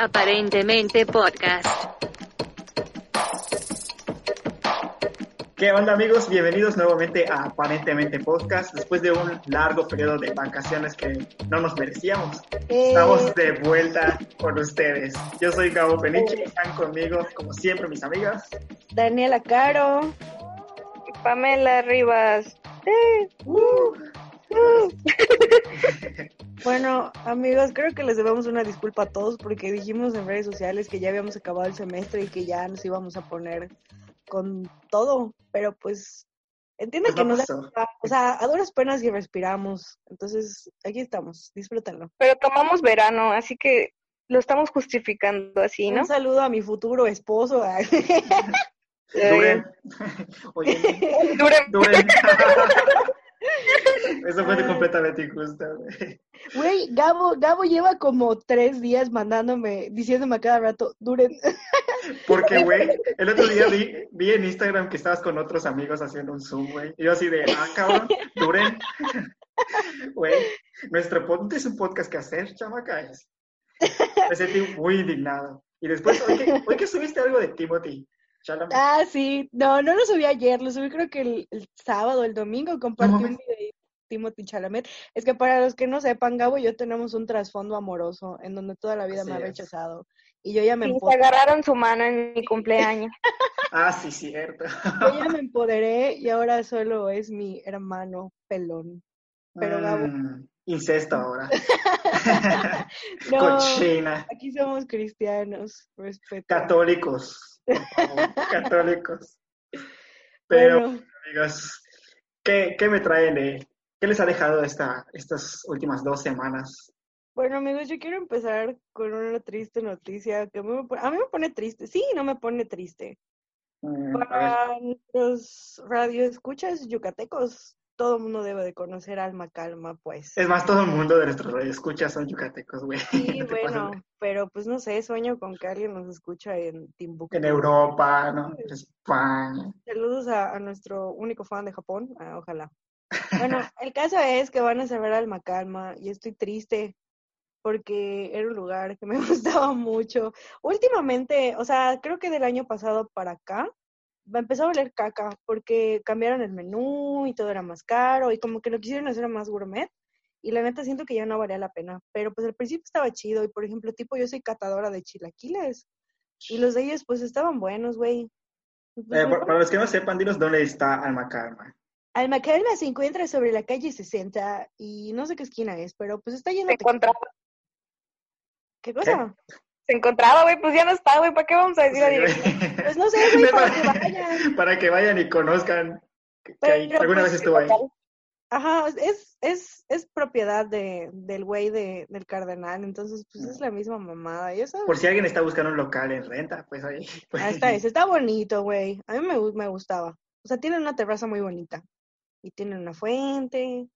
Aparentemente Podcast. ¿Qué onda amigos? Bienvenidos nuevamente a Aparentemente Podcast. Después de un largo periodo de vacaciones que no nos merecíamos, estamos de vuelta con ustedes. Yo soy Gabo Peniche y están conmigo, como siempre, mis amigas. Daniela Caro. Pamela Rivas. Eh, uh. Bueno, amigos, creo que les debemos una disculpa a todos porque dijimos en redes sociales que ya habíamos acabado el semestre y que ya nos íbamos a poner con todo, pero pues entienden Pues que no nos da, o sea, a duras penas y respiramos. Entonces, aquí estamos, disfrútenlo. Pero tomamos verano, así que lo estamos justificando así, ¿no? Un saludo a mi futuro esposo. Duren. Oye, Duren. duren. Eso fue completamente injusto. güey. Güey, Gabo, Gabo lleva como tres días mandándome, diciéndome a cada rato, duren. Porque, güey, el otro día vi, vi en Instagram que estabas con otros amigos haciendo un Zoom, güey. Y yo así de, ah, cabrón, duren. Güey, nuestro podcast es un podcast que hacer, chamacas. Me sentí muy indignado. Y después, hoy que, hoy que subiste algo de Timothy Chalamet. Ah, sí, no, no lo subí ayer, lo subí creo que el, el sábado, el domingo, compartí un mames. video de Timothy Chalamet. Es que para los que no sepan, Gabo y yo tenemos un trasfondo amoroso en donde toda la vida Así me ha rechazado. Y yo ya me, Sí, se empo- agarraron su mano en mi cumpleaños. Ah, sí, cierto. yo ya me empoderé y ahora solo es mi hermano pelón. Pero Gabo, Mm, incesto ahora. no, Cochina. aquí somos cristianos, respeto. Católicos. Católicos. Pero, Bueno, amigos, ¿qué, qué me traen qué les ha dejado esta, estas últimas dos semanas? Bueno, amigos, yo quiero empezar con una triste noticia que a mí me pone, a mí me pone triste. Sí, no me pone triste. Mm, Para los radioescuchas yucatecos, todo el mundo debe de conocer Alma Calma, pues. es más, todo el mundo de nuestros escuchas son yucatecos, güey. Sí, No te pases, bueno, pero pues no sé, sueño con que alguien nos escucha en Timbuktu. En Europa, ¿no? En España. Saludos a, a nuestro único fan de Japón, ah, ojalá. Bueno, el caso es que van a cerrar Alma Calma y estoy triste porque era un lugar que me gustaba mucho. Últimamente, o sea, creo que del año pasado para acá, empezó a oler caca porque cambiaron el menú y todo era más caro y como que lo quisieron hacer más gourmet. Y la neta siento que ya no valía la pena. Pero pues al principio estaba chido. Y por ejemplo, tipo, yo soy catadora de chilaquiles. Y los de ellos pues estaban buenos, güey. Pues, Eh, para, para los que no sepan, dinos dónde está Alma Karma. Alma se encuentra sobre la calle 60 y no sé qué esquina es, pero pues está lleno de... ¿Qué cosa? Se encontraba, güey, pues ya no está, güey, ¿para qué vamos a decir Sí, güey. Pues no sé, güey, para que vayan. Para que vayan y conozcan que, alguna pues, vez estuvo ahí. Ajá, es, es, es propiedad de, del güey de, del cardenal, entonces pues es la misma mamada, ya sabes. Por si alguien está buscando un local en renta, pues ahí. pues, Ahí está, ese está bonito, güey. A mí me, me gustaba. O sea, tienen una terraza muy bonita. Y tienen una fuente.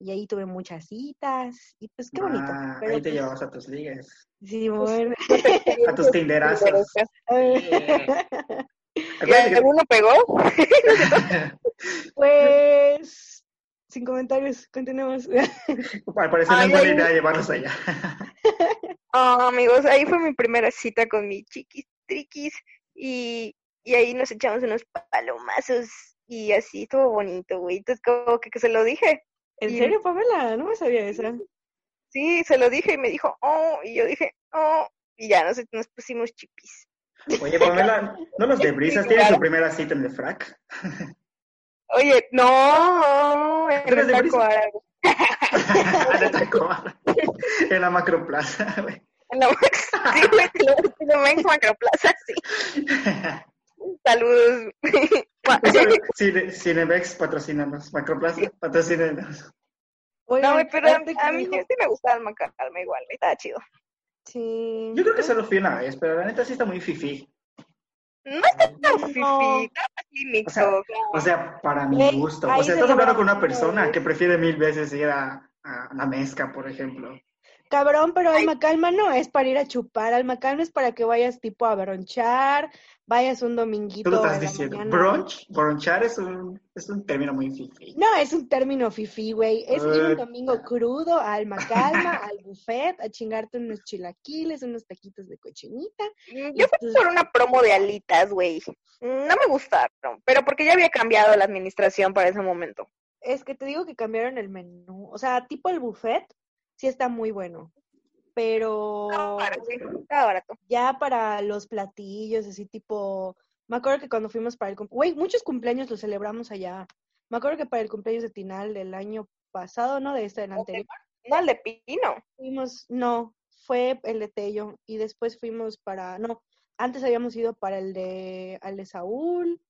Y ahí tuve muchas citas. Y pues qué bonito. Ah, Pero, ahí te pues, llevabas a tus ligas. Sí, bueno. A tus tinderazos. ¿Y Acuérdate que- alguno pegó? Pues, sin comentarios, continuemos. Al parecer no es buena idea llevarlos allá. Oh, amigos, ahí fue mi primera cita con mi chiquis triquis y, y ahí nos echamos unos palomazos y así estuvo bonito, güey. Entonces como que, que se lo dije. ¿En Y- serio, Pamela? No me sabía esa. Sí, se lo dije y me dijo, oh, y yo dije, oh, y ya nos, nos pusimos chipis. Oye, Pamela, ¿no los de brisas Sí, tienen su claro. primera cita en el frac? Oye, no, en ¿Tú eres el taco árabe. En la macroplaza, güey. En la sí, güey, en Macroplaza, sí. Saludos. Cine, Cinemex patrocínanos. Macroplaza, patrocínanos. No, Oigan, güey, pero a, a mí sí me gustaba el Macalma igual, estaba chido. Sí. Yo creo que solo fui una vez, pero la neta sí está muy fifi. No está tan No. fifi, está así mixto. O sea, claro. O sea, para mi gusto. O sea, se estás hablando con una persona que prefiere mil veces ir a, a la mezca, por ejemplo. Cabrón, pero Alma Calma no es para ir a chupar, Alma Calma es para que vayas tipo a bronchar, vayas un dominguito Tú lo estás la diciendo. mañana. Brunch, bronchar es un, es un término muy fifi. No, es un término fifi, güey. Es ir un domingo crudo a Alma Calma, al buffet, a chingarte unos chilaquiles, unos taquitos de cochinita. Mm, Yo fui Entonces- por una promo de alitas, güey. No me gustaron, pero porque ya había cambiado la administración para ese momento. Es que te digo que cambiaron el menú. O sea, tipo el buffet, sí está muy bueno. Pero Estaba barato, ya para los platillos, así tipo, me acuerdo que cuando fuimos para el cum- güey, muchos cumpleaños los celebramos allá. Me acuerdo que para el cumpleaños de Tinal del año pasado, no de este, del anterior, No, el de Pino. fuimos, no, fue el de Tello y después fuimos para, no, antes habíamos ido para el de, al de Saúl.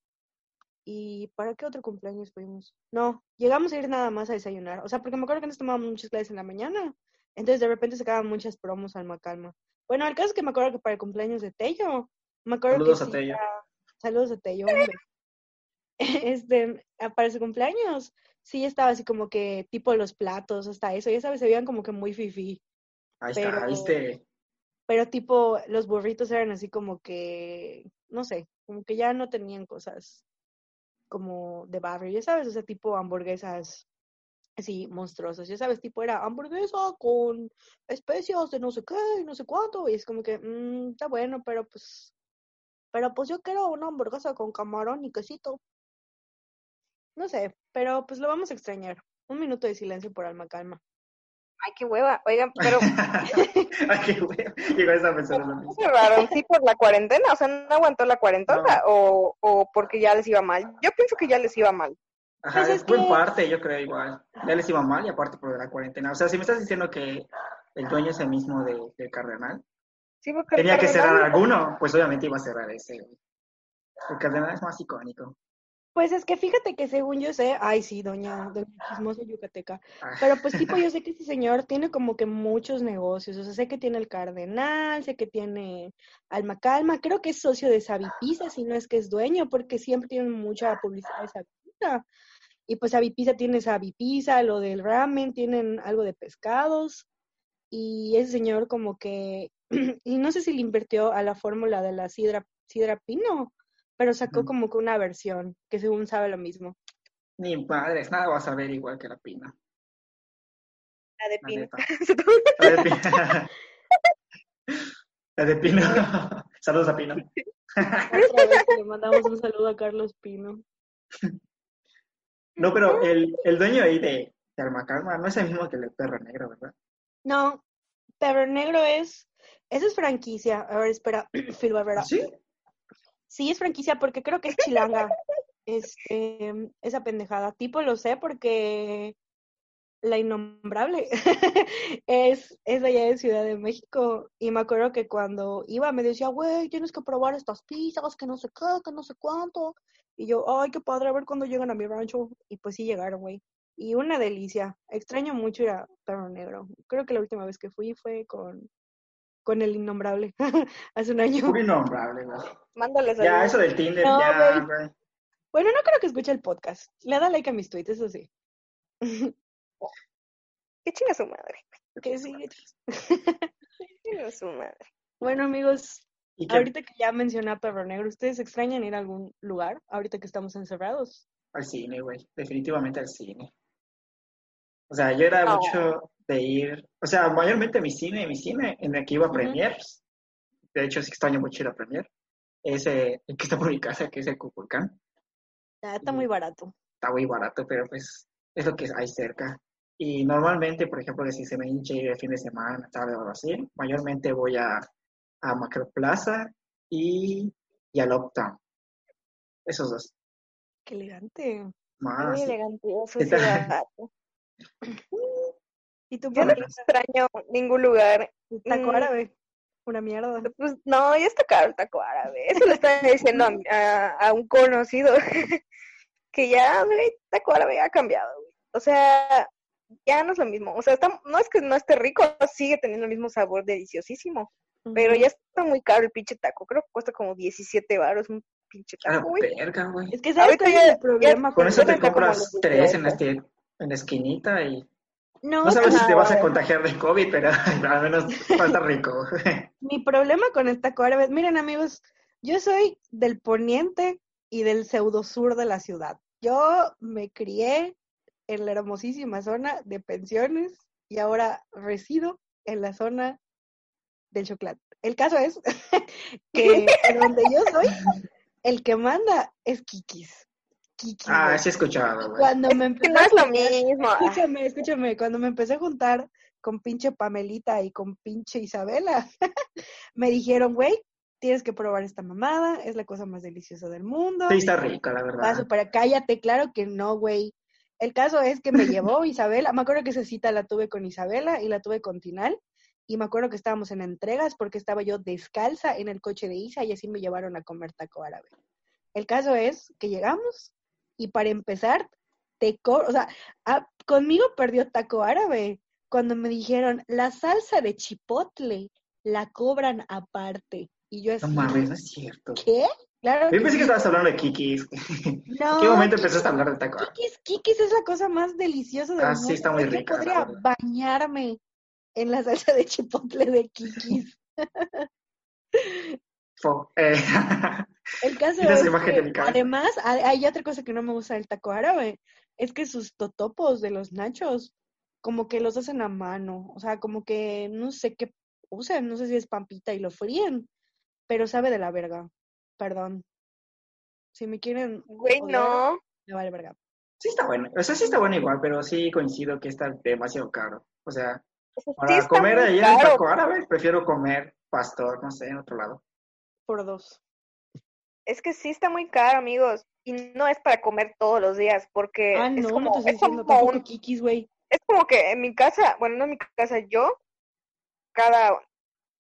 Y ¿para qué otro cumpleaños fuimos? No, llegamos a ir nada más a desayunar, o sea, porque me acuerdo que nos tomábamos muchas clases en la mañana, entonces de repente se quedaban muchas promos al Macalma. Bueno, el caso es que me acuerdo que para el cumpleaños de Tello, me acuerdo Saludos que a Tello. ya- saludos a Tello, hombre. Este, para ese cumpleaños, sí estaba así como que tipo los platos, hasta eso, ya sabes, se veían como que muy fifí Ahí está, Pero- ¿viste? pero tipo los burritos eran así como que, no sé, como que ya no tenían cosas como de barrio, ya sabes, o sea, tipo hamburguesas así monstruosas, ya sabes, tipo era hamburguesa con especias de no sé qué, y no sé cuánto, y es como que, mm, está bueno, pero pues, pero pues yo quiero una hamburguesa con camarón y quesito. No sé, pero pues lo vamos a extrañar. Un minuto de silencio por Alma Calma. Ay, qué hueva. Oigan, pero Ay, qué pensando lo mismo. ¿qué cerraron? ¿Sí por la cuarentena? O sea, ¿no aguantó la cuarentena? O, ¿O porque ya les iba mal? Yo pienso que ya les iba mal. Ajá, Pues es fue en parte, yo creo igual. Ya les iba mal y aparte por la cuarentena. O sea, si me estás diciendo que el dueño es el mismo de, del Cardenal, Sí, porque tenía que cerrar alguno, pues obviamente iba a cerrar ese. El Cardenal es más icónico. Pues es que fíjate que según yo sé, ay sí, doña, doña chismosa yucateca, Ah, pero pues tipo yo sé que este señor tiene como que muchos negocios, o sea, sé que tiene el Cardenal, sé que tiene Alma Calma, creo que es socio de Savipisa, si no es que es dueño, porque siempre tienen mucha publicidad de Savipisa. Y pues Savipisa tiene Savipisa, lo del ramen, tienen algo de pescados, y ese señor como que, y no sé si le invirtió a la fórmula de la sidra, sidra pino, pero sacó Ujú. como que una versión que según sabe lo mismo. Ni madres, nada vas a ver igual que la pina. La de Pino. La de Pino. La de Pino. Saludos a Pino. Otra vez le mandamos un saludo a Carlos Pino. No, pero el, el dueño ahí de, de Almacarma no es el mismo que el de Perro Negro, ¿verdad? No, Perro Negro es, esa es franquicia. A ver, espera, Phil Barbera. ¿Sí? Sí, es franquicia porque creo que es chilanga. Este, esa pendejada. Tipo lo sé porque la innombrable es, es de allá de Ciudad de México. Y me acuerdo que cuando iba me decía, güey, tienes que probar estas pizzas, que no sé qué, que no sé cuánto. Y yo, ay, qué padre, a ver cuándo llegan a mi rancho. Y pues sí llegaron, güey. Y una delicia. Extraño mucho ir a Perro Negro. Creo que la última vez que fui fue con, con el innombrable, hace un año. Muy innombrable, güey. Mándale Ya, saludos. eso del Tinder, No, ya, güey. güey. Bueno, no creo que escuche el podcast. Le da like a mis tweets, eso sí. Que chinga su madre. Que sí. Que chinga su madre. Bueno, amigos, Y ahorita que ya mencioné a Perro Negro, ¿ustedes extrañan ir a algún lugar ahorita que estamos encerrados? al cine, güey. Definitivamente al cine. O sea, yo era mucho de ir, o sea, mayormente mi cine, mi cine, en el que iba a premiers. De hecho, sí extraño mucho ir a premier. Ese, el que está por mi casa, que es el Cuculcán. Ah, está muy barato. Está muy barato, pero pues es lo que hay cerca. Y normalmente, por ejemplo, que si se me hincha ir el fin de semana, tarde o algo así, mayormente voy a, a Macro Plaza y, y al Uptown. Esos dos. Qué elegante. Más. Muy elegante. Eso ¿Qué sí. ¿Y tú, Yo no extraño ningún lugar. Taco Mm, árabe. Una mierda. Pues no, ya está caro el taco árabe. Eso le estaba diciendo a, a- a un conocido que ya, güey, el taco árabe ha cambiado, güey. O sea, ya no es lo mismo. O sea, está, no es que no esté rico, sigue teniendo el mismo sabor deliciosísimo. Pero ya está muy caro el pinche taco. Creo que cuesta como 17 baros un pinche A la taco, güey. verga, güey. Es que sabes Ahorita cuál ya- es el problema Con eso te compras tres en la, 18. en la esquinita y No, No sabes si te vas a contagiar de COVID, pero al menos va a estar rico. Mi problema con el taco árabe, miren amigos, yo soy del poniente y del pseudo sur de la ciudad. Yo me crié en la hermosísima zona de pensiones y ahora resido en la zona del chocolate. El caso es que de donde yo soy, el que manda es Kikis. Kikis. Ah, sí he escuchado, güey. Cuando me empecé no a es lo juntar- mismo. Escúchame, escúchame, cuando me empecé a juntar con pinche Pamelita y con pinche Isabela, me dijeron, güey, tienes que probar esta mamada, es la cosa más deliciosa del mundo. Sí, está rico, la verdad. súper, cállate, claro que no, güey. El caso es que me llevó Isabela, me acuerdo que esa cita la tuve con Isabela y la tuve con Tinal, y me acuerdo que estábamos en entregas porque estaba yo descalza en el coche de Isa y así me llevaron a comer taco árabe. El caso es que llegamos y para empezar, te o sea, ah, conmigo perdió taco árabe cuando me dijeron, la salsa de chipotle la cobran aparte. Y yo así, No mames, no es cierto. ¿qué? Claro Yo pensé que estabas hablando de Kikis. No, ¿En qué momento empezaste a hablar de taco? Kikis, Kikis es la cosa más deliciosa del Ah, mundo. sí, está muy Yo rica, la podría bañarme en la salsa de chipotle de Kikis. Eh, El caso es que, además, hay hay otra cosa que no me gusta del taco árabe, es que sus totopos de los nachos, como que los hacen a mano, o sea, como que no sé qué usan, no sé si es pampita y lo fríen, pero sabe de la verga, perdón. Si me quieren, Güey, no. me vale verga. sí está bueno. O sea, sí está bueno igual, pero sí coincido que está demasiado caro. O sea, sí para comer ahí en taco árabe, prefiero comer pastor, no sé, en otro lado. Por dos. Es que sí está muy caro, amigos. Y no es para comer todos los días, porque Ah, es como, no es como un- Kikis, güey. es como que en mi casa, bueno, no en mi casa, yo cada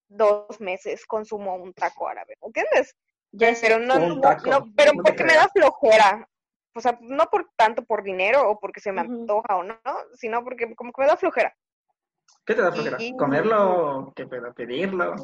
dos meses consumo un taco árabe, ¿entiendes? Ya. Pero no, Un no, taco, no, pero no porque me da flojera. O sea, no por tanto por dinero o porque se me antoja o no, sino porque como que me da flojera. ¿Qué te da flojera? Y- ¿Comerlo? ¿Qué pedo? ¿Pedirlo?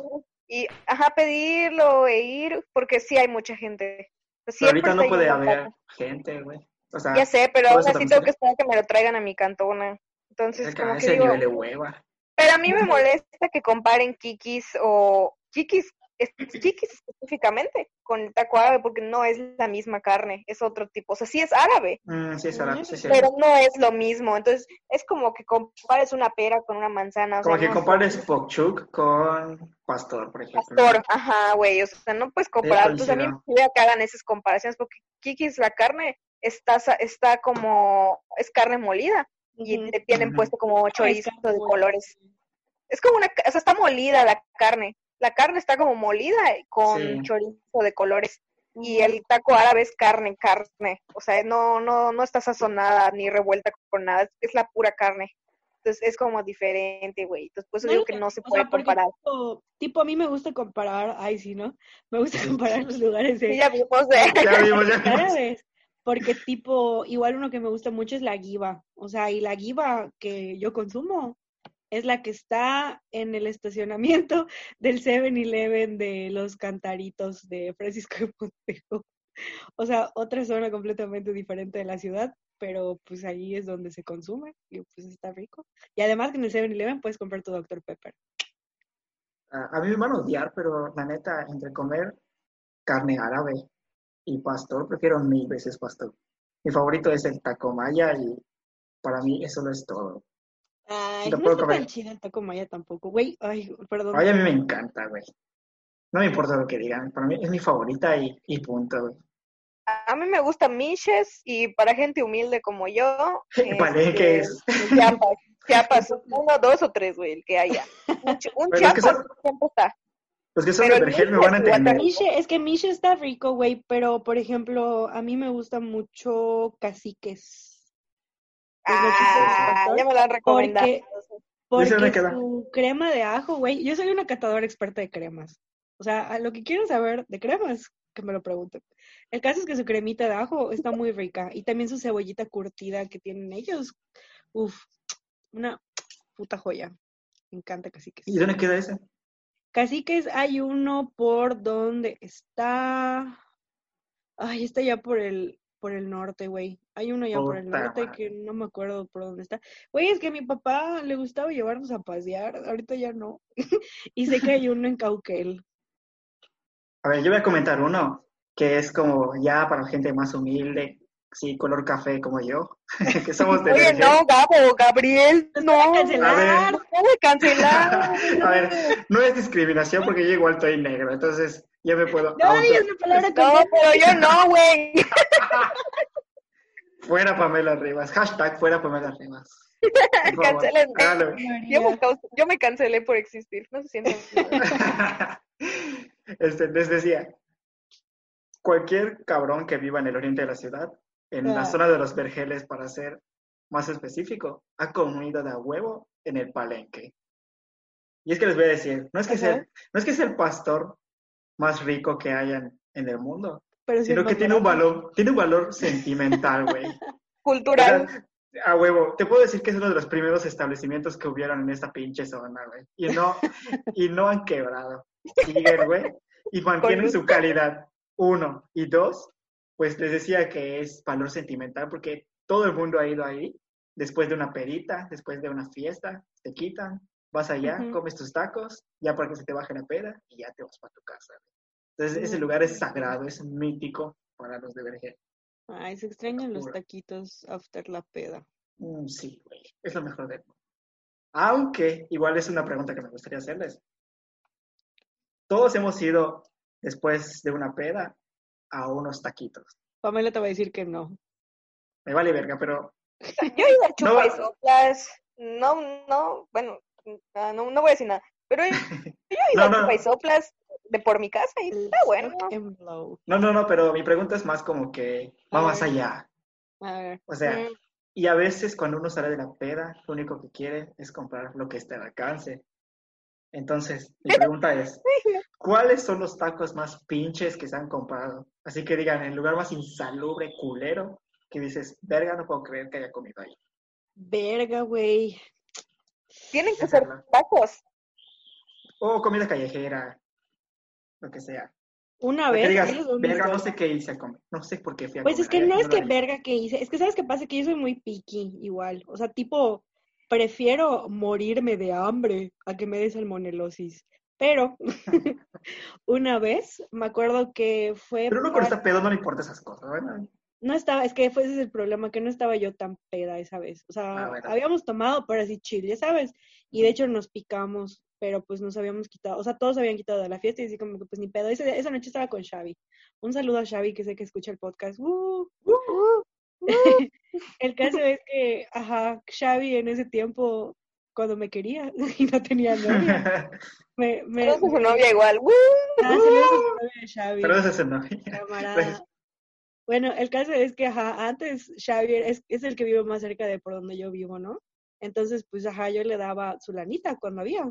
Y, ajá, pedirlo e ir, porque sí hay mucha gente. Pero ahorita no puede haber gente, güey. O sea, Ya sé, pero así también tengo que esperar que me lo traigan a mi cantona. Entonces, acá como que ese digo, nivel de hueva. pero a mí me molesta que comparen Kikis o Kikis, es- Kikis específicamente con el taco árabe porque no es la misma carne, es otro tipo. O sea, sí es árabe, Mm, sí, es árabe, sí, sí. pero no es lo mismo. Entonces, es como que compares una pera con una manzana. O Como sea, que no compares. Pokchuk con pastor, por ejemplo. Pastor, ajá, güey, o sea, no puedes comparar. Entonces, a mí me que hagan esas comparaciones porque Kikis, la carne, está, sa- está como, es carne molida y le tienen puesto como Es chorizo carne de colores. Es como una, o sea, está molida la carne. La carne está como molida con Sí. chorizo de colores. Y el taco árabe es carne, carne. O sea, no, no, no está sazonada ni revuelta con nada. Es, la pura carne. Entonces es como diferente, güey. Entonces por eso No digo lo que no se o puede sea, comparar. Tipo, tipo, a mí me gusta comparar, ay, sí, ¿no? Me gusta Sí. comparar los lugares Sí, de ya vimos de... Ya vimos, ya vimos. árabes. Porque tipo, igual uno que me gusta mucho es la guiba. O sea, y la guiba que yo consumo es la que está en el estacionamiento del 7-Eleven de los cantaritos de Francisco de Montejo. O sea, otra zona completamente diferente de la ciudad, pero pues ahí es donde se consume y pues está rico. Y además en el 7-Eleven puedes comprar tu Dr. Pepper. A mí me van a odiar, pero la neta, entre comer carne árabe y pastor, prefiero mil veces pastor. Mi favorito es el taco maya y para mí eso lo es todo. Ay, no está tan chida el taco maya tampoco. Güey, ay, perdón. Ay, a mí me encanta, güey. No me importa lo que digan, para mí es mi favorita y, y punto, güey. A mí me gusta Miches y para gente humilde como yo, este, es- Chiapas, Chiapas, uno, dos o tres, güey, el que haya. Un, un Pero es que Chiapas son- siempre está. Los que son Pero de el vergel me van a entender. Miche, es que Miche está rico, güey, pero por ejemplo, a mí me gusta mucho caciques. Del Ah, ya me lo han recomendado. Porque, me porque su crema de ajo, güey, yo soy una catadora experta de cremas. O sea, a lo que quieren saber de cremas, que me lo pregunten. El caso es que su cremita de ajo está muy rica y también su cebollita curtida que tienen ellos. Uf, una puta joya. Me encanta caciques. ¿Y dónde queda ese? Caciques hay uno por donde está. Ay, está ya por el, por el norte, güey. Hay uno allá por el norte madre. que no me acuerdo por dónde está. Güey, es que a mi papá le gustaba llevarnos a pasear, ahorita ya no. y sé que hay uno en Cauquel. A ver, yo voy a comentar uno que es como ya para gente más humilde, sí, color café como yo, que somos de Oye, no, Gabo, Gabriel, no. cancelar. No voy a cancelar. A ver, no es discriminación porque yo igual estoy negro, entonces ya me puedo No auto- digas la palabra No, pero yo no, güey. Fuera Pamela Rivas. Hashtag fuera Pamela Rivas. Cancélenme. hágalo. Yo me, yo me cancelé por existir, no se sientan. mal. este, les decía, cualquier cabrón que viva en el oriente de la ciudad, en la Ah. zona de los vergeles, para ser más específico, ha comido de a huevo en el palenque. Y es que les voy a decir, no es que, sea, no es que sea el pastor más rico que haya en, en el mundo, Pero sino que tiene un valor, tiene un valor sentimental, güey. Cultural. O sea, A huevo, te puedo decir que es uno de los primeros establecimientos que hubieron en esta pinche zona, güey. Y no, y no han quebrado. Siguen, güey. Y mantienen su calidad. Uno. Y dos, pues les decía que es valor sentimental porque todo el mundo ha ido ahí después de una perita, después de una fiesta, te quitan, vas allá, comes tus tacos, ya para que se te baje la peda y ya te vas para tu casa. Entonces ese lugar es sagrado, es mítico para los de Vergel. Ay, se extrañan los taquitos after la peda. Mm, sí, güey. Es lo mejor del mundo. Aunque, igual es una pregunta que me gustaría hacerles. Todos hemos ido después de una peda a unos taquitos. Pamela te va a decir que no. Me vale verga, pero Yo he ido a No, soplas. No, no, bueno, ah, no, no voy a decir nada. Pero yo, yo he ido No, a no. chupa y soplas de por mi casa y está bueno. No, no, no, pero mi pregunta es más como que va más allá. A ver. O sea, Mm, y a veces cuando uno sale de la peda, lo único que quiere es comprar lo que esté al alcance. Entonces, mi pregunta es, ¿cuáles son los tacos más pinches que se han comprado? Así que digan, el lugar más insalubre, culero, que dices, verga, no puedo creer que haya comido ahí. Verga, güey. Tienen que ser tacos. O comida callejera, lo que sea. Una vez. digas, verga, no sé qué hice a comer. No sé por qué fui a Pues comer. es que no es que verga que hice, es que sabes qué pasa, que yo soy muy picky igual, o sea, tipo, prefiero morirme de hambre a que me dé salmonelosis, pero una vez me acuerdo que fue, Pero uno con para- esta pedo no le importa esas cosas, ¿verdad? No estaba, es que fue ese es el problema, que no estaba yo tan peda esa vez, o sea, Ah, bueno. habíamos tomado, pero así chill, ya sabes, y de hecho nos picamos, pero pues nos habíamos quitado, o sea, todos habían quitado de la fiesta y así como que pues ni pedo, Ese- esa noche estaba con Xavi, un saludo a Xavi que sé que escucha el podcast, ¡Uh! El caso es que, ajá, Xavi en ese tiempo, cuando me quería y no tenía novia, me... me, Pero su novia igual. Ah, saludos a su novia de Xavi, Pero ese es el novio. camarada. Bueno, el caso es que, ajá, antes Xavi es, es el que vive más cerca de por donde yo vivo, ¿no? Entonces, pues, ajá, yo le daba su lanita cuando había.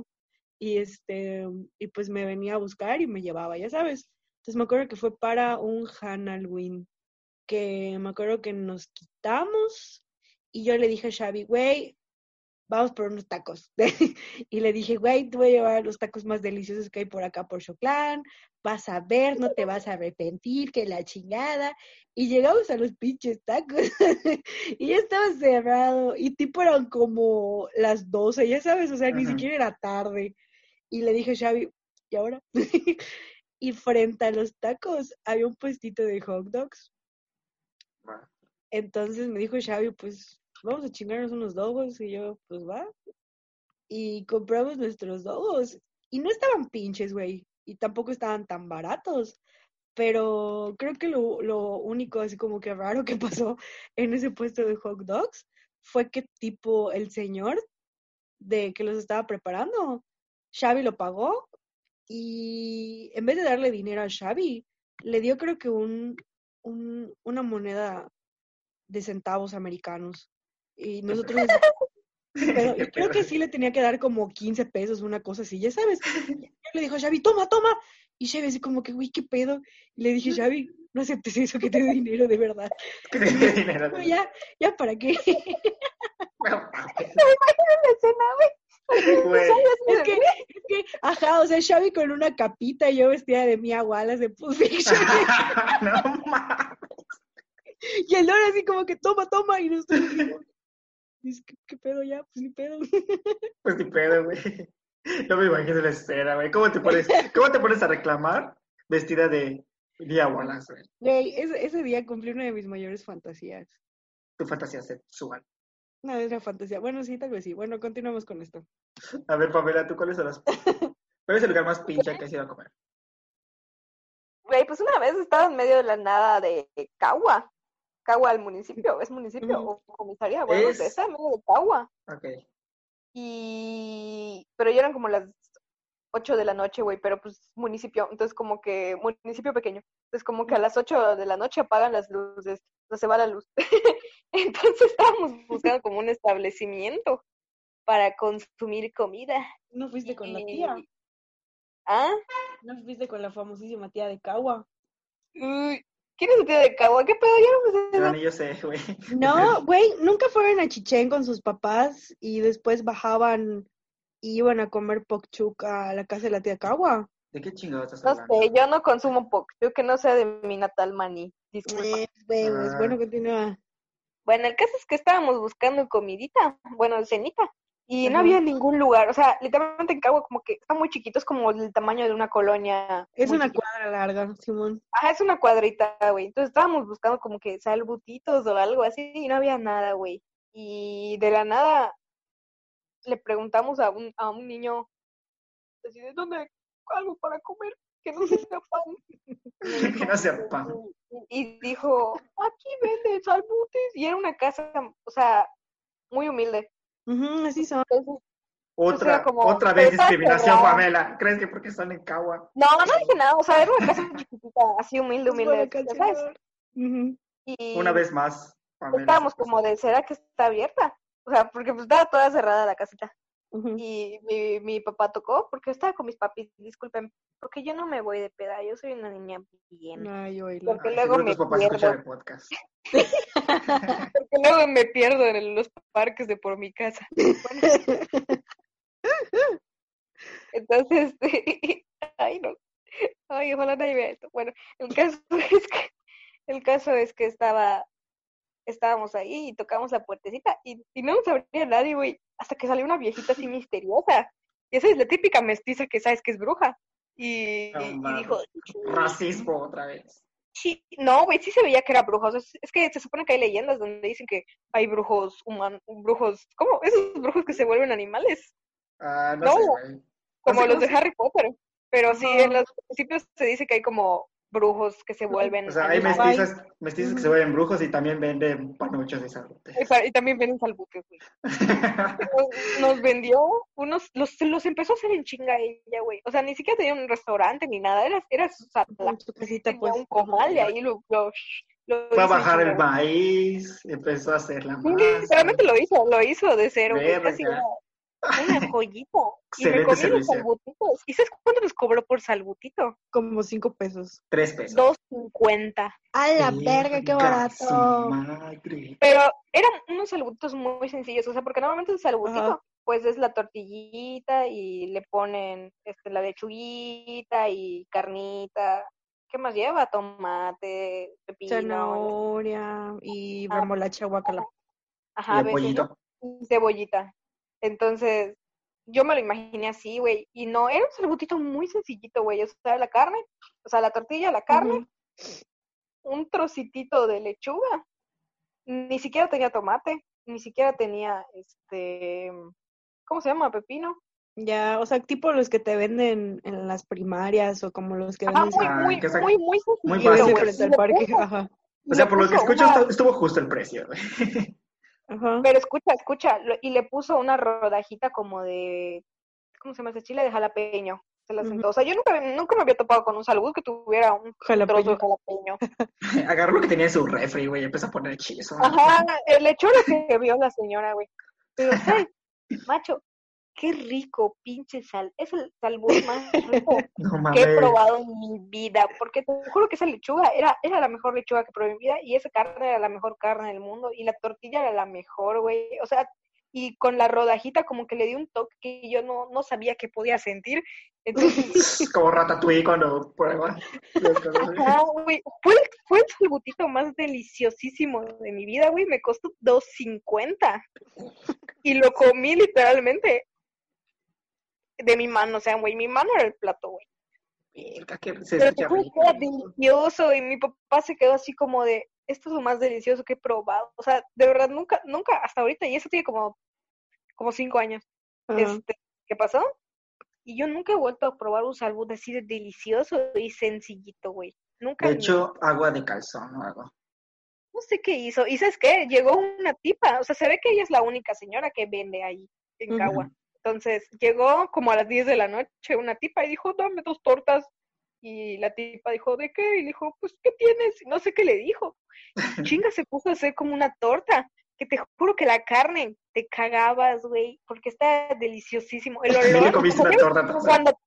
Y este, y pues me venía a buscar y me llevaba, ya sabes. Entonces me acuerdo que fue para un Halloween, que me acuerdo que nos quitamos y yo le dije a Xavi, güey, vamos por unos tacos. y le dije, güey, te voy a llevar los tacos más deliciosos que hay por acá por Choclán, vas a ver, no te vas a arrepentir, que la chingada. Y llegamos a los pinches tacos y ya estaba cerrado y tipo eran como las 12, ya sabes, o sea, ni siquiera era tarde. Y le dije Xavi, ¿y ahora? y frente a los tacos había un puestito de hot dogs. Entonces me dijo Xavi, pues vamos a chingarnos unos dogos y yo, pues va. Y compramos nuestros dogos y no estaban pinches, güey, y tampoco estaban tan baratos. Pero creo que lo, lo único así como que raro que pasó en ese puesto de hot dogs fue que tipo el señor de que los estaba preparando, Xavi lo pagó y en vez de darle dinero a Xavi, le dio creo que un, un una moneda de centavos americanos. Y nosotros pero yo creo que sí le tenía que dar como 15 pesos, una cosa así, ya sabes. Yo le dijo a Xavi, toma, toma. Y Xavi así como que, güey, qué pedo. Y le dije, Xavi, no aceptes eso, que te dé dinero de verdad. Que te dé dinero. No, ya, ya, ¿para qué? La escena, güey. Es que, es que, ajá, o sea, Xavi con una capita y yo vestida de Mia Wallace de Pulp Fiction. no mames. Y el Don así como que toma, toma, y nosotros como, "Es que, ¿qué pedo ya? Pues ni pedo. Pues ni pedo, güey. No me imagino la escena, güey. ¿Cómo te pones, cómo te pones a reclamar vestida de Día Wallace, güey? Güey, ese, ese día cumplí una de mis mayores fantasías. Tu fantasía sexual. No, es una fantasía. Bueno, sí, tal vez sí. Bueno, continuamos con esto. A ver, Pamela, ¿tú cuáles son las... ¿Cuál es el lugar más pinche que has ido a comer? Güey, pues una vez estaba en medio de la nada de Cagua. Cagua, el municipio, ¿es municipio o comisaría? Bueno, Es- de esa, en medio de Cagua. Ok. Y... Pero ya eran como las 8 de la noche, güey, pero pues municipio, entonces como que, municipio pequeño. Entonces como que a las 8 de la noche apagan las luces, no se va la luz. Entonces estábamos buscando como un establecimiento para consumir comida. ¿No fuiste con la tía? ¿Ah? ¿No fuiste con la famosísima tía de Cagua? Uy, ¿quién es el tío de Cagua? ¿Qué pedo? Ya no me sé Yo yo sé, güey. No, güey, nunca fueron a Chichén con sus papás y después bajaban y iban a comer pokchuk a la casa de la tía Cagua. ¿De qué chingados estás No hablando? sé, yo no consumo yo que no sea de mi natal maní. Disculpa. Eh, huevos, Ah. bueno, continúa. Bueno, el caso es que estábamos buscando comidita, bueno, cenita, y no había ningún lugar, o sea, literalmente en Cagua como que está muy chiquito, es como el tamaño de una colonia. Es una chiquita. cuadra larga, Simón. Ajá, es una cuadrita, güey. Entonces estábamos buscando como que salbutitos o algo así y no había nada, güey. Y de la nada le preguntamos a un, a un niño, así, ¿de dónde algo para comer? Que no sea pan. Que no sea pan. Y dijo, aquí venden salbutes. Y era una casa, o sea, muy humilde. Ujú, así son. Entonces, Otra, era como- otra vez discriminación. Pamela. ¿Crees que porque están en Cagua? no, no dije nada, o sea, era una casa chiquitita, así humilde, humilde, ¿sabes? canción. Ujú. Y Una vez más, Pamela. estábamos como de, ¿será que está abierta? O sea, porque pues estaba toda cerrada la casita. Y mi, mi papá tocó, porque estaba con mis papis, disculpen, porque yo no me voy de peda, yo soy una niña bien. Ay, oíla. Porque Ah, luego me pierdo. escuchan el podcast. Porque luego me pierdo en los parques de por mi casa. Entonces, ay no, ay, ojalá nadie vea esto. Bueno, el caso es que, el caso es que estaba, estábamos ahí y tocamos la puertecita y, y no nos abría nadie, güey, hasta que salió una viejita así misteriosa. Y esa es la típica mestiza que sabes que es bruja. Y, No dijo, Racismo otra vez. Sí, no, güey, sí se veía que era bruja. O sea, es, que se supone que hay leyendas donde dicen que hay brujos humanos, brujos, ¿cómo? Esos brujos que se vuelven animales, Ah, no, No. sé, como sé los de Harry Potter. Pero sí, en los principios se dice que hay como brujos que se vuelven O sea, hay animales. mestizas, mestizas que se vuelven brujos y también venden panuchos y salutes. Y, y también venden salbutes, güey. Nos, nos vendió unos, los, los empezó a hacer en chinga ella, güey. O sea, ni siquiera tenía un restaurante ni nada, era, era su sala. Tenía pues. un comal y ahí lo, lo, lo Fue a bajar el maíz, empezó a hacer la Sí, masa. literalmente lo hizo, lo hizo de cero, Verga. Una, joyita. Y me comí los salbutitos. ¿Y sabes cuánto nos cobró por salbutito? Como cinco pesos. Tres pesos. Dos cincuenta. ¡A la verga, qué barato! madre. Pero eran unos salbutitos muy sencillos, o sea, porque normalmente el salbutito, Ajá. pues es la tortillita y le ponen este, la lechuguita y carnita. ¿Qué más lleva? Tomate, pepino. Zanahoria y Ah. remolacha guacala. Ajá, y cebollita. Entonces, yo me lo imaginé así, güey. Y no, era un salbutito muy sencillito, güey. O sea, la carne, o sea, la tortilla, la carne, un trocitito de lechuga. Ni siquiera tenía tomate, ni siquiera tenía, este, ¿cómo se llama? Pepino. Ya, o sea, tipo los que te venden en las primarias o como los que Ajá, venden muy, Ah, muy, que sa- muy, muy muy que venden básicas. frente al parque. Ajá. O sea, por lo que escucho, estuvo justo el precio. güey. Ajá. Pero escucha, escucha, lo- y le puso una rodajita como de, ¿cómo se llama ese chile? De jalapeño. Se la sentó. O sea, yo nunca, nunca me había topado con un salbut que tuviera un trozo Jalapeño. de jalapeño. Agarró lo que tenía en su refri, güey, y empezó a poner chizo. Ajá, le echó lo que vio la señora, güey. Pero, ¿sabes? Macho, qué rico, pinche sal. Es el salbut más rico No que he probado en mi vida. Porque te juro que esa lechuga era, era la mejor lechuga que probé en mi vida. Y esa carne era la mejor carne del mundo. Y la tortilla era la mejor, güey. O sea, y con la rodajita como que le di un toque que yo no, no sabía que podía sentir. Entonces, Como Ratatouille cuando prueba. Ajá, güey. Fue, fue el salbutito más deliciosísimo de mi vida, güey. Me costó 2.50. Y lo comí literalmente de mi mano. O sea, güey, mi mano era el plato, güey. Verga, que se Pero era delicioso. Y mi papá se quedó así como de, esto es lo más delicioso que he probado. O sea, de verdad, nunca, nunca, hasta ahorita, y eso tiene como, como cinco años. Este, ¿Qué pasó? Y yo nunca he vuelto a probar un salbut así de delicioso y sencillito, güey. Nunca. De ni- hecho, agua de calzón o algo. no sé qué hizo. ¿Y sabes qué? Llegó una tipa, o sea, se ve que ella es la única señora que vende ahí en. Cagua. Entonces, llegó como a las 10 de la noche una tipa y dijo, dame dos tortas. Y la tipa dijo, ¿de qué? Y le dijo, pues, ¿qué tienes? Y No sé qué le dijo. Y chinga, se puso a hacer como una torta. Que te juro que la carne te cagabas, güey, porque está deliciosísimo. El olor, comiste como una que torta atrás. cuando,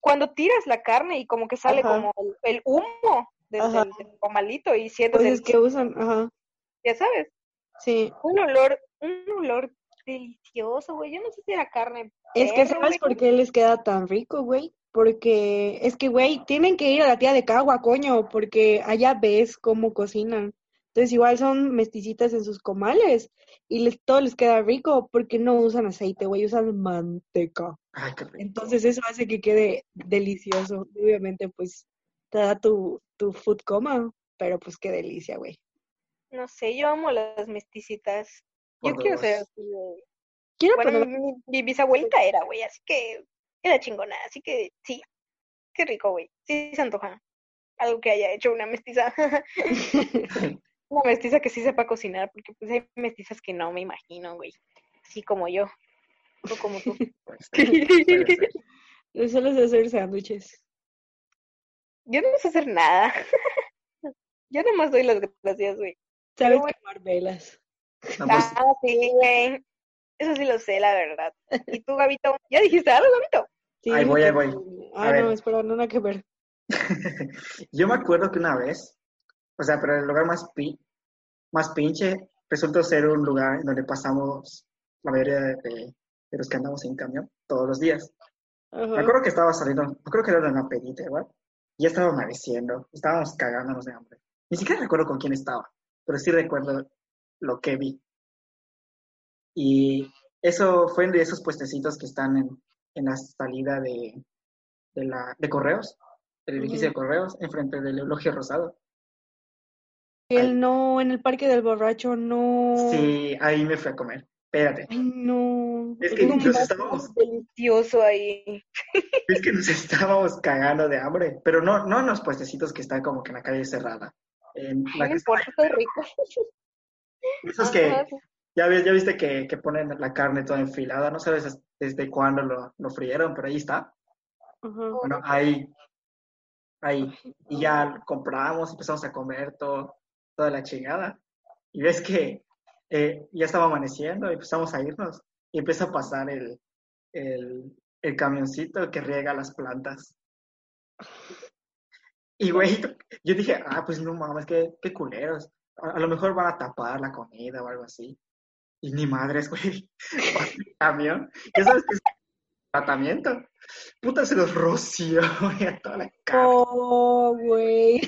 cuando tiras la carne y como que sale Ajá. como el, el humo del, del- del comalito y sientes Pues el, que usan, ajá, ya sabes, sí. un olor, un olor delicioso, güey. Yo no sé si era carne. Es que ¿sabes güey. por qué les queda tan rico, güey? Porque es que, güey, tienen que ir a la tía de Cagua, coño, porque allá ves cómo cocinan. Entonces igual son mesticitas en sus comales y les, todo les queda rico porque no usan aceite, güey, usan manteca. Ay, qué rico. Entonces eso hace que quede delicioso. Obviamente, pues, te da tu, tu food coma, pero pues qué delicia, güey. No sé, yo amo las mesticitas. Yo Por quiero ser así, güey. Quiero Bueno, mi, mi bisabuelita era, güey, así que era chingona, así que sí. Qué rico, güey. Sí se antoja. Algo que haya hecho una mestiza. una mestiza que sí sepa cocinar, porque pues hay mestizas que no me imagino, güey. Así como yo. O como tú. Pues. Yo solo sé hacer sándwiches. Yo no sé hacer nada. Yo nomás doy las gracias, güey. ¿Sabes bueno. quemar velas? No, pues, Ah, sí, güey. Eso sí lo sé, la verdad. ¿Y tú, Gabito? ¿Ya dijiste algo, Gabito? Sí, Ahí voy, ahí voy. Ah, A no, ver. espera, no nada que ver. Yo me acuerdo que una vez, o sea, pero el lugar más, pi- más pinche resultó ser un lugar en donde pasamos la mayoría de, de- de los que andamos en camión todos los días. Me acuerdo que estaba saliendo, creo que era una pedita igual, y ya estaba amaneciendo, estábamos cagándonos de hambre. Ni siquiera recuerdo con quién estaba, pero sí recuerdo lo que vi. Y eso fue de esos puestecitos que están en, en la salida de, de, la, de correos, del edificio de correos, enfrente del elogio rosado. El no, en el parque del borracho, no. Sí, ahí me fui a comer. Espérate, Ay, no. Es que nos estábamos, Delicioso ahí. es que nos estábamos cagando de hambre, pero no, no en los puestecitos que están como que en la calle cerrada. En la No que está rico. esos que. Ya, ya viste que, que ponen la carne toda enfilada, no sabes des- desde cuándo lo, lo frieron, pero ahí está. Bueno, ahí, ahí. Y ya compramos, empezamos a comer todo, toda la chingada. Y ves que eh, ya estaba amaneciendo, y empezamos a irnos. Y empieza a pasar el, el, el camioncito que riega las plantas. Y güey, yo dije, ah, pues no mames, qué, qué culeros. A, a lo mejor van a tapar la comida o algo así. Y ni madres, güey. Camión. ¿Ya sabes qué es tratamiento? Puta, se los roció, güey, a toda la cara. Oh, güey.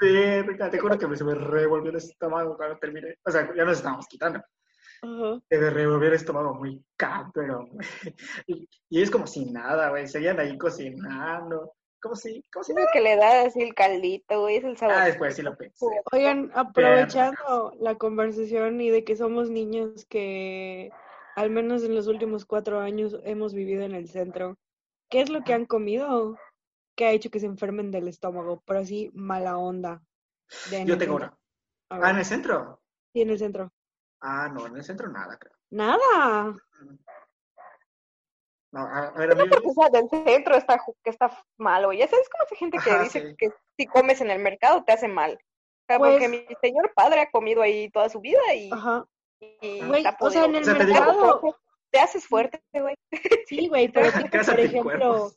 Verga, te juro que me, se me revolvió el estómago cuando terminé. O sea, ya nos estábamos quitando. Ajá. Se me revolvió el estómago muy cabrón. Y, y es como si nada, güey. Seguían ahí cocinando. Como si, como si lo que le da así el caldito, güey, es el sabor. Ah, después sí lo pensé. Oigan, aprovechando la conversación y de que somos niños que al menos en los últimos cuatro años hemos vivido en el centro, ¿qué es lo que han comido que ha hecho que se enfermen del estómago? Pero así, mala onda. Yo tengo una. Ah, en el centro. sí, en el centro. Ah, no, en el centro nada, creo. Nada. No, a, a ver, a mí. O sea, del centro está, que está mal, güey. Ya sabes cómo esa gente que Ajá, dice sí. que si comes en el mercado te hace mal. O sea, Pues- porque mi señor padre ha comido ahí toda su vida y, Ajá. y Güey, o sea, en el O sea, te digo- mercado, Te haces fuerte, güey. sí, güey, pero tipo, por ejemplo,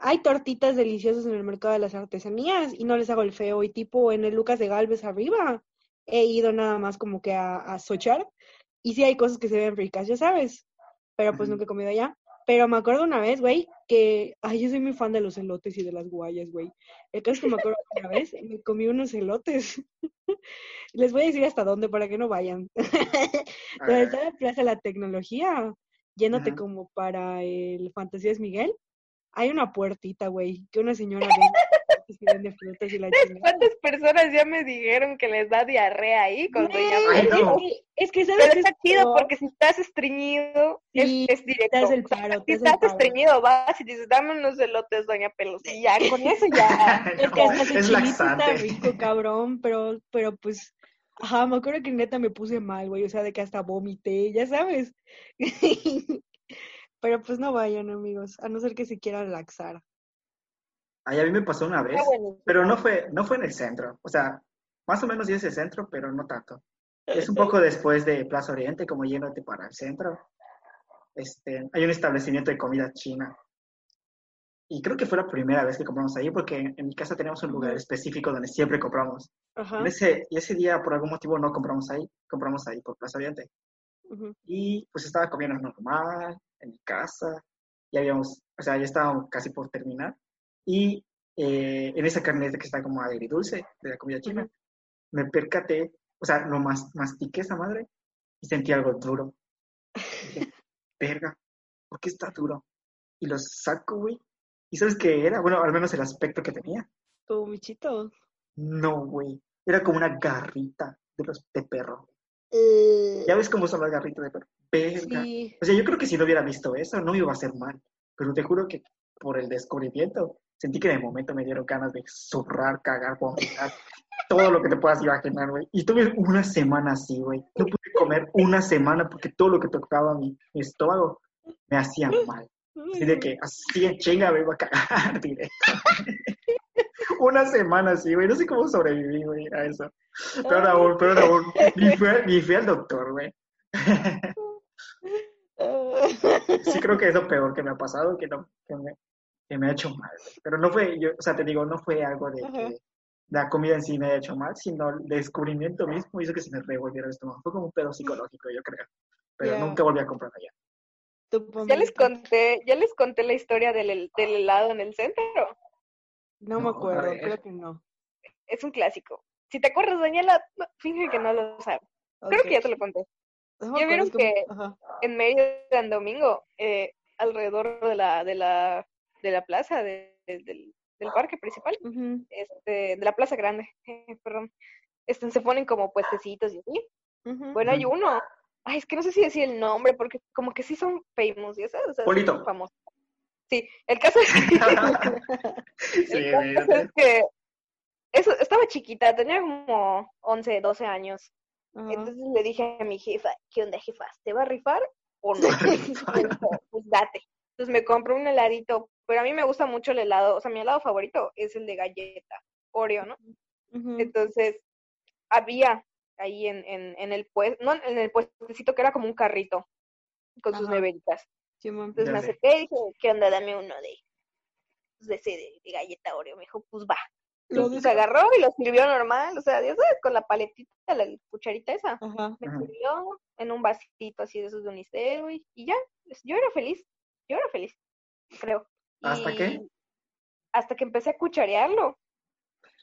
hay tortitas deliciosas en el mercado de las artesanías y no les hago el feo. Y tipo, en el Lucas de Galvez arriba, he ido nada más como que a, a sochar Y sí hay cosas que se ven ricas, ya sabes. Pero pues nunca he comido allá. Pero me acuerdo una vez, güey, que, ay, yo soy muy fan de los elotes y de las guayas, güey. El caso es que me acuerdo una vez me comí unos elotes. Les voy a decir hasta dónde para que no vayan. Donde está la Plaza de la Tecnología, yéndote Ajá. como para el Fantasías Miguel, hay una puertita, güey, que una señora vende, que vende frutas y la chingada. ¿Cuántas personas ya me dijeron que les da diarrea ahí con Güey, Doña Ay, es, que, es que, ¿sabes Pero qué es chido porque si estás estreñido, es- Sí, es, te directo. el paro, Si estás paro. estreñido, vas y dices, dame unos elotes, Doña Pelos. Y ya, con eso ya. Es que hasta ese es chilito está rico, cabrón, pero, pero pues, ajá, me acuerdo que neta me puse mal, güey, o sea, de que hasta vomité, ya sabes. Pero pues no vayan, amigos, a no ser que se quieran laxar. Ay, a mí me pasó una vez, pero no fue, no fue en el centro. O sea, más o menos sí es el centro, pero no tanto. Es un poco después de Plaza Oriente, como yéndote para el centro. Este, hay un establecimiento de comida china. Y creo que fue la primera vez que compramos ahí, porque en, mi casa tenemos un lugar específico donde siempre compramos. Ajá. En ese, y ese día, por algún motivo, no compramos ahí, compramos ahí por Plaza Oriente. ujú. Y pues estaba comiendo normal, en mi casa. Ya habíamos, o sea, ya estábamos casi por terminar. Y eh, en esa carneta que está como agridulce de la comida china, me percaté, o sea, lo mas, mastiqué esa madre y sentí algo duro. Dije, verga, ¿por qué está duro? Y lo saco, güey. ¿Y sabes qué era? Bueno, al menos el aspecto que tenía. Tu bichito. No, güey. Era como una garrita de los de perro. ¿Ya ves cómo son las garritas de perro? Verga. Sí. O sea, yo creo que si no hubiera visto eso, no me iba a hacer mal. Pero te juro que por el descubrimiento, sentí que de momento me dieron ganas de zurrar, cagar, vomitar, todo lo que te puedas imaginar, güey. Y tuve una semana así, güey. No pude comer una semana porque todo lo que tocaba mi, mi estómago me hacía mal. Así de que así en chinga me iba a cagar directo. una semana así, güey. No sé cómo sobreviví, güey, a eso. Peor aún, peor aún. Ni fui, ni fui al doctor, güey. sí creo que es lo peor que me ha pasado, que, no, que, me, que me ha hecho mal. Pero no fue, yo, o sea, te digo, no fue algo de que la comida en sí me haya hecho mal, sino el descubrimiento mismo hizo que se me revolviera el estómago. Fue como un pedo psicológico, yo creo. Pero nunca volví a comprar allá. Ya les conté, ya les conté la historia del, del helado en el centro. No me No, acuerdo, creo que no. Es un clásico. Si te acuerdas, Daniela, no, finge que no lo sabes. Creo que ya te lo conté. No ¿Ya vieron que- como-. En Mérida, en domingo, eh, alrededor de la, de la, de la plaza, de- de- del, del parque principal, este, de la plaza grande, perdón, este, se ponen como puestecitos y así. Bueno, hay uno. Ay, es que no sé si decir el nombre, porque como que sí son famous, ¿ya sabes? O sea, sí Polito. son famosos. Sí, el caso es sí, el caso es que eso, estaba chiquita, tenía como 11, 12 años. Entonces le dije a mi jefa, ¿qué onda, jefa? ¿Te va a rifar o no? pues date. Entonces me compré un heladito, pero a mí me gusta mucho el helado, o sea, mi helado favorito es el de galleta, Oreo, ¿no? Entonces, había ahí en, en, en el pues, no en el puestecito que era como un carrito con sus neveritas. Entonces Ya me acerqué y dije, ¿qué onda? Dame uno de, pues, de ese de, de galleta Oreo. Me dijo, pues va. Lo de- agarró y lo sirvió normal, o sea, ya sabes, con la paletita, la cucharita esa. Ajá. Me sirvió en un vasito así de esos de unicel, güey, y ya, pues, yo era feliz, yo era feliz, creo. ¿Hasta qué? Hasta que empecé a cucharearlo.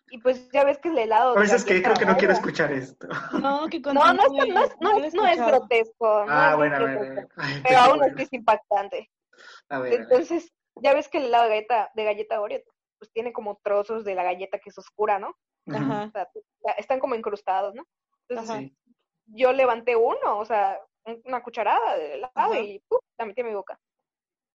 Y pues ya ves que el helado. A de veces que creo que no quiero escuchar esto. No, que No, no es, no es, no es, es grotesco. no Ah, es bueno, a ver, a grotesco, ver. Ay, Pero aún que- así es impactante. A ver, a ver. Entonces, ya ves que el helado de galleta, de galleta Oreo, pues tiene como trozos de la galleta que es oscura, ¿no? Ajá. O sea, la- están como incrustados, ¿no? Entonces, Ajá. yo levanté uno, o sea, un- una cucharada de helado Ajá. y ¡pum! la metí en mi boca.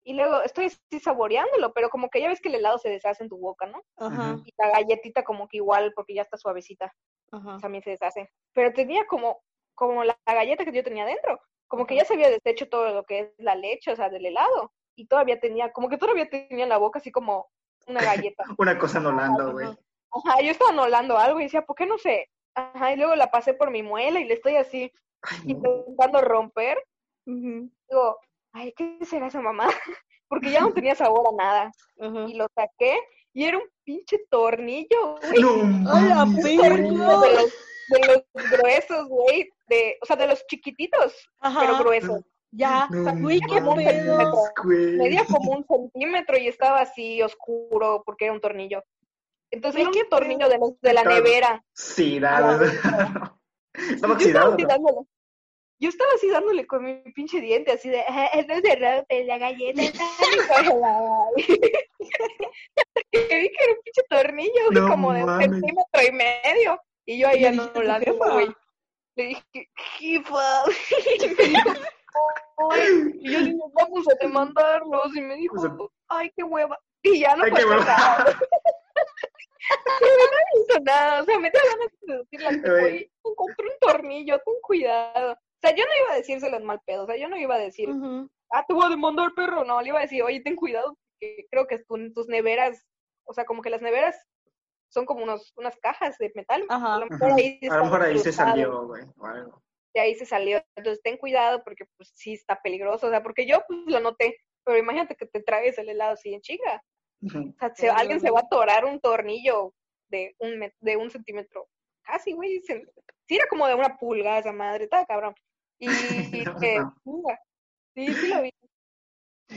Y luego estoy así saboreándolo, pero como que ya ves que el helado se deshace en tu boca, ¿no? Ajá. Y la galletita como que igual, porque ya está suavecita, Ajá. también se deshace. Pero tenía como, como la, la galleta que yo tenía dentro, como que ya se había deshecho todo lo que es la leche, o sea, del helado. Y todavía tenía, como que todavía tenía en la boca así como una galleta. Una cosa nolando, güey. Ajá. Yo estaba nolando algo y decía, ¿por qué no sé? Ajá, y luego la pasé por mi muela y le estoy así Ay, no. intentando romper. Ujú. Digo, ay, ¿qué será esa mamá? Porque ya no tenía sabor a nada. Y lo saqué y era un pinche tornillo, güey. No ¡A la mames, verga! Tornillo de los, de los gruesos, güey. de, o sea, de los chiquititos, pero Ajá, gruesos. ya. No Güey, qué mames, pedo. güey. Medía como un centímetro y estaba así oscuro porque era un tornillo. Entonces era qué un tornillo de los de la nevera. Sí, Yo estaba oxidado. Yo estaba así dándole con mi pinche diente, así de, "Ah, no se rompe la galleta, está muy congelada". Que vi que era un pinche tornillo, No como de un centímetro y medio. Y yo ahí ¿Qué le dijiste a tu anulando, güey. Le dije, jefa. Y me dijo. Y yo le dije, vamos a demandarlos. Y me dijo, ay, qué hueva. Y ya no pasó nada. Pero no hizo nada, o sea, me da ganas de decirle Güey. "Oye, encontré un tornillo, ten cuidado. O sea, yo no iba a decírselo en mal pedo, o sea, yo no iba a decir, ah, te voy a demandar, perro. No, le iba a decir, oye, ten cuidado, porque creo que tu- tus neveras, o sea, como que las neveras son como unos, unas cajas de metal. Ajá. A lo mejor ahí, A lo mejor está ahí se salió, güey, o algo. De ahí se salió. Entonces, ten cuidado, porque pues sí está peligroso. O sea, porque yo pues lo noté, pero imagínate que te tragues el helado así en chinga. Ujú. O sea, se- alguien se va a atorar un tornillo de un, de un centímetro. Casi, güey. se- Sí, era como de una pulgada esa madre, estaba cabrón. Y dije, No. "Chinga". sí, sí lo vi.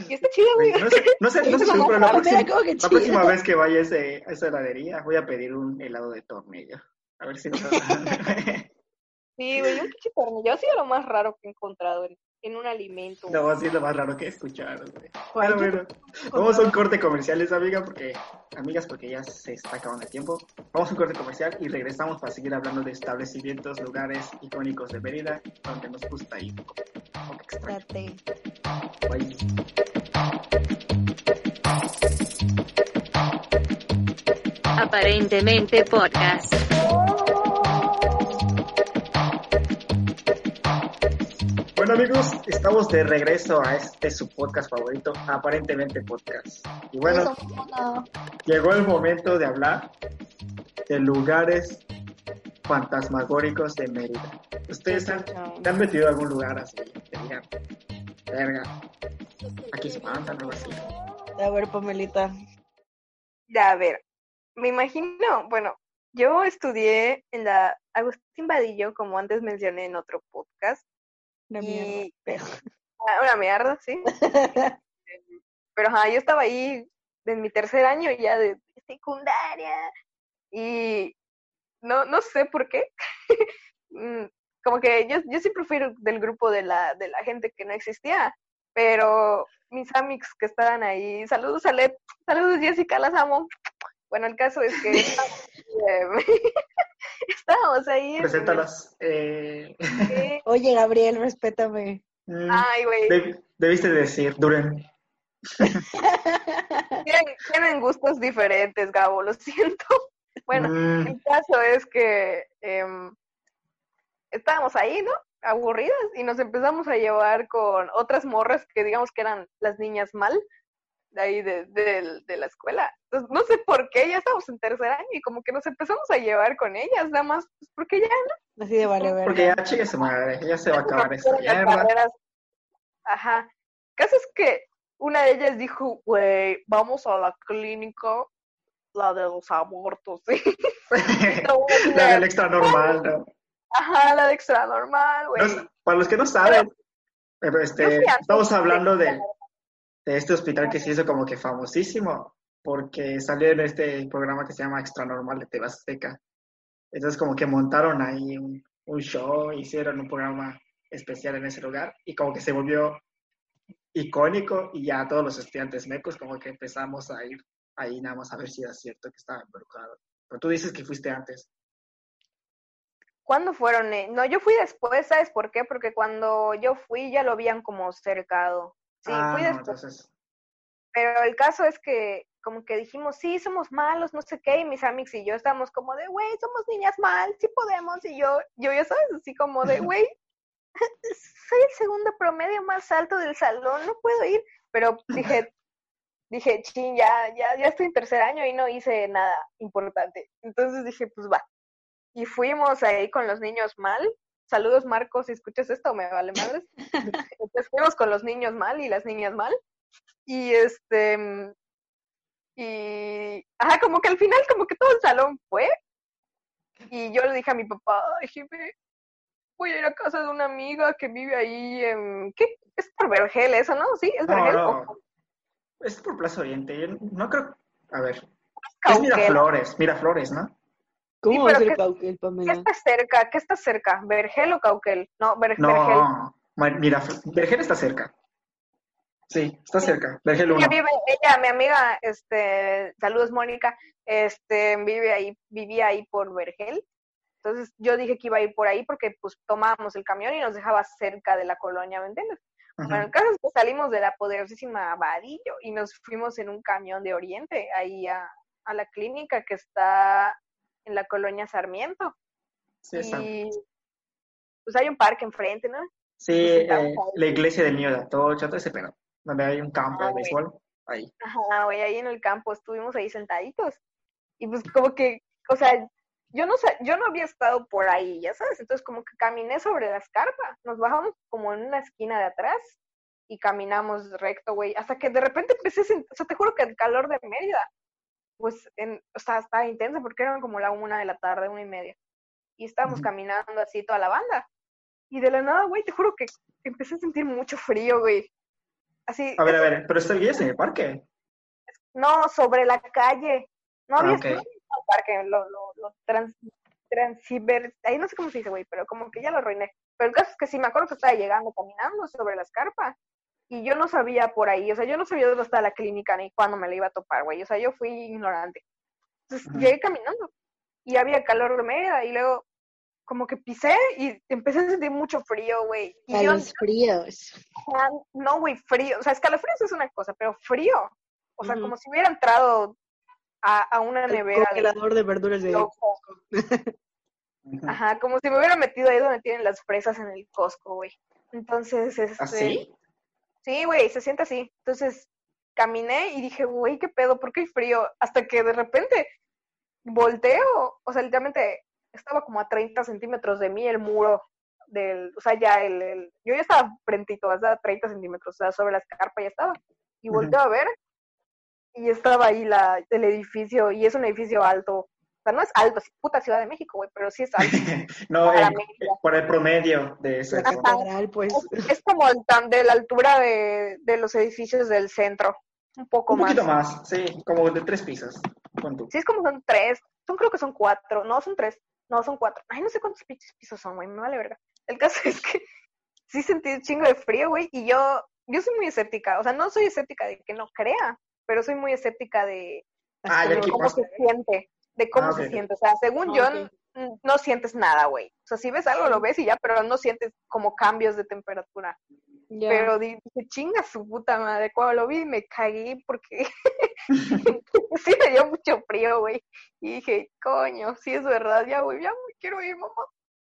Y está chido, güey. No sé, no sé, no sé, pero la mames, próxima, ¿cómo que la próxima vez que vaya a, ese, a esa heladería voy a pedir un helado de tornillo. A ver si nos Sí, güey, un pinche tornillo. Ha sido lo más raro que he encontrado en, en un alimento. No, así es lo más raro que he escuchado, güey. Bueno. Vamos a un corte comerciales, amiga, porque, amigas, porque ya se está acabando el tiempo. Vamos a un corte comercial y regresamos para seguir hablando de establecimientos, lugares icónicos de Mérida, donde nos gusta ir. Date. Bye. Aparentemente podcast. Bueno, amigos, estamos de regreso a este su podcast favorito, Aparentemente Podcast. Y bueno, llegó el momento de hablar de lugares fantasmagóricos de Mérida. ¿Ustedes han, ¿te han metido a algún lugar así? Que digan, verga, aquí espantan o algo así. A ver, Pamelita. Ya, a ver, me imagino, bueno, yo estudié en la Agustín Vadillo, como antes mencioné en otro podcast. La Y- mierda. Ah, Una mierda, sí. Pero ajá, yo estaba ahí en mi tercer año ya de secundaria y no, no sé por qué. Mm, Como que yo, yo siempre fui del grupo de la, de la gente que no existía, pero mis amics que estaban ahí, saludos a Led, saludos Jessica, las amo. Bueno, el caso es que estábamos, ahí. Preséntalas. Eh, eh, Oye, Gabriel, respétame. mm, Ay, güey. deb- debiste decir, Duren. Tienen, tienen gustos diferentes, Gabo, lo siento. Bueno, Mm, el caso es que em, estábamos ahí, ¿no? Aburridas y nos empezamos a llevar con otras morras que digamos que eran las niñas mal de ahí de, de- de la escuela. Entonces, no sé por qué, ya estábamos en tercer año y como que nos empezamos a llevar con ellas, nada más, pues porque ya Así de vale, porque ya, chica su madre, ya se va a acabar esta mierda. Ajá. El caso es que una de ellas dijo, güey, vamos a la clínica, la de los abortos, ¿sí? la del extra normal, ¿no? Ajá, la de extra normal, güey. No para los que no saben, Yo este, estamos de- hablando de, de este hospital que se hizo como que famosísimo, porque salió en este programa que se llama Extra Normal de TV Azteca. Entonces como que montaron ahí un, un show, hicieron un programa especial en ese lugar y como que se volvió icónico y ya todos los estudiantes mecos como que empezamos a ir ahí nada más a ver si era cierto que estaba involucrado. Pero tú dices que fuiste antes. ¿Cuándo fueron? eh? No, yo fui después, ¿sabes por qué? Porque cuando yo fui ya lo habían como cercado. Sí, ah, no, entonces... Pero el caso es que como que dijimos, sí, somos malos, no sé qué, y mis amigos y yo estábamos como de, güey, somos niñas mal, sí podemos, y yo, yo ya sabes, así como de, güey, soy el segundo promedio más alto del salón, no puedo ir, pero dije, dije, chin, ya, ya, ya estoy en tercer año y no hice nada importante. Entonces dije, pues va. Y fuimos ahí con los niños mal. Saludos, Marcos, si escuchas esto, me vale madres. Entonces fuimos con los niños mal y las niñas mal. Y este, y, ajá, como que al final, como que todo el salón fue. Y yo le dije a mi papá, ay, jefe, voy a ir a casa de una amiga que vive ahí en, ¿qué? Es por Vergel eso, ¿no? Sí, es Vergel. no. Es por Plaza Oriente. Yo no creo. A ver. Es Cauquel. Miraflores. Miraflores, ¿no? ¿Cómo Sí, va a ser ¿qué- Cauquel, ¿Qué Pamela? está cerca? ¿Qué está cerca? ¿Vergel o Cauquel? No, Ver- Vergel. No. Ma- Miraf- Vergel está cerca. Sí, está cerca. Vergel 1. Ella vive, ella, mi amiga, este, saludos Mónica, este, vive ahí, vivía ahí por Vergel. Entonces yo dije que iba a ir por ahí porque pues tomábamos el camión y nos dejaba cerca de la colonia, ¿me entiendes? Bueno, el caso es que salimos de la poderosísima Vadillo y nos fuimos en un camión de Oriente ahí a, a la clínica que está en la colonia Sarmiento. Sí. Y pues hay un parque enfrente, ¿no? Sí, eh, la iglesia del niño de Atocha, todo ese pedo. Donde hay un campo Ah, de béisbol. Ahí. Ajá, güey, ahí en el campo estuvimos ahí sentaditos. Y pues como que, o sea, yo no yo no había estado por ahí, ya sabes, entonces como que caminé sobre la escarpa, nos bajamos como en una esquina de atrás y caminamos recto, güey, hasta que de repente empecé a sentir, o sea, te juro que el calor de Mérida, pues, en, o sea, estaba intenso porque eran como la una de la tarde, una y media, y estábamos caminando así toda la banda, y de la nada, güey, te juro que empecé a sentir mucho frío, güey, así, A ver, a ver, pero está guías en el parque. no, sobre la calle. No Ah, había había un parque, lo, lo, lo trans, transiver, ahí no sé cómo se dice, güey, pero como que ya lo arruiné. Pero el caso es que sí, me acuerdo que estaba llegando caminando sobre la escarpa y yo no sabía por ahí, o sea, yo no sabía dónde estaba la clínica ni cuándo me la iba a topar, güey, o sea, yo fui ignorante. Entonces llegué caminando y había calor de y luego como que pisé y empecé a sentir mucho frío, güey. Y A yo, los fríos. Ah, no, güey, frío. O sea, escalofríos es una cosa, pero frío. O sea, como si hubiera entrado a, a una El nevera de congelador de verduras de... loco. Ujú. Ajá, como si me hubiera metido ahí donde tienen las fresas en el Costco, güey. Entonces, este... ¿Así? Sí, güey, se siente así. Entonces, caminé y dije, güey, ¿qué pedo? ¿Por qué hay frío? Hasta que de repente volteo, o sea, literalmente estaba como a 30 centímetros de mí el muro del, o sea, ya el, el- yo ya estaba frentito, sea, 30 centímetros, o sea, sobre la escarpa ya estaba. Y volteo a ver y estaba ahí la, el edificio, y es un edificio alto. O sea, no es alto, es puta Ciudad de México, güey, pero sí es alto. no, Para en- Mérida. por el promedio de ese. Catedral, pues. Es, es como el tan de la altura de, de los edificios del centro, un poco Un más. poquito más, sí, como de tres pisos. Sí, es como son tres. Son creo que son cuatro. No, son tres. No, son cuatro. Ay, no sé cuántos pinches pisos son, güey. Me vale verga. El caso es que sí sentí un chingo de frío, güey. Y yo, yo soy muy escéptica. O sea, no soy escéptica de que no crea, pero soy muy escéptica de Ah, aquí cómo pasa. se siente. De cómo Ah, se siente. O sea, según Ah, yo, ok. n- no sientes nada, güey. O sea, si ves algo, lo ves y ya, pero no sientes como cambios de temperatura. Pero di- dije, chinga su puta madre. Cuando lo vi me cagué porque sí me dio mucho frío, güey. Y dije, coño, sí es verdad, ya, güey, ya me quiero ir, mamá.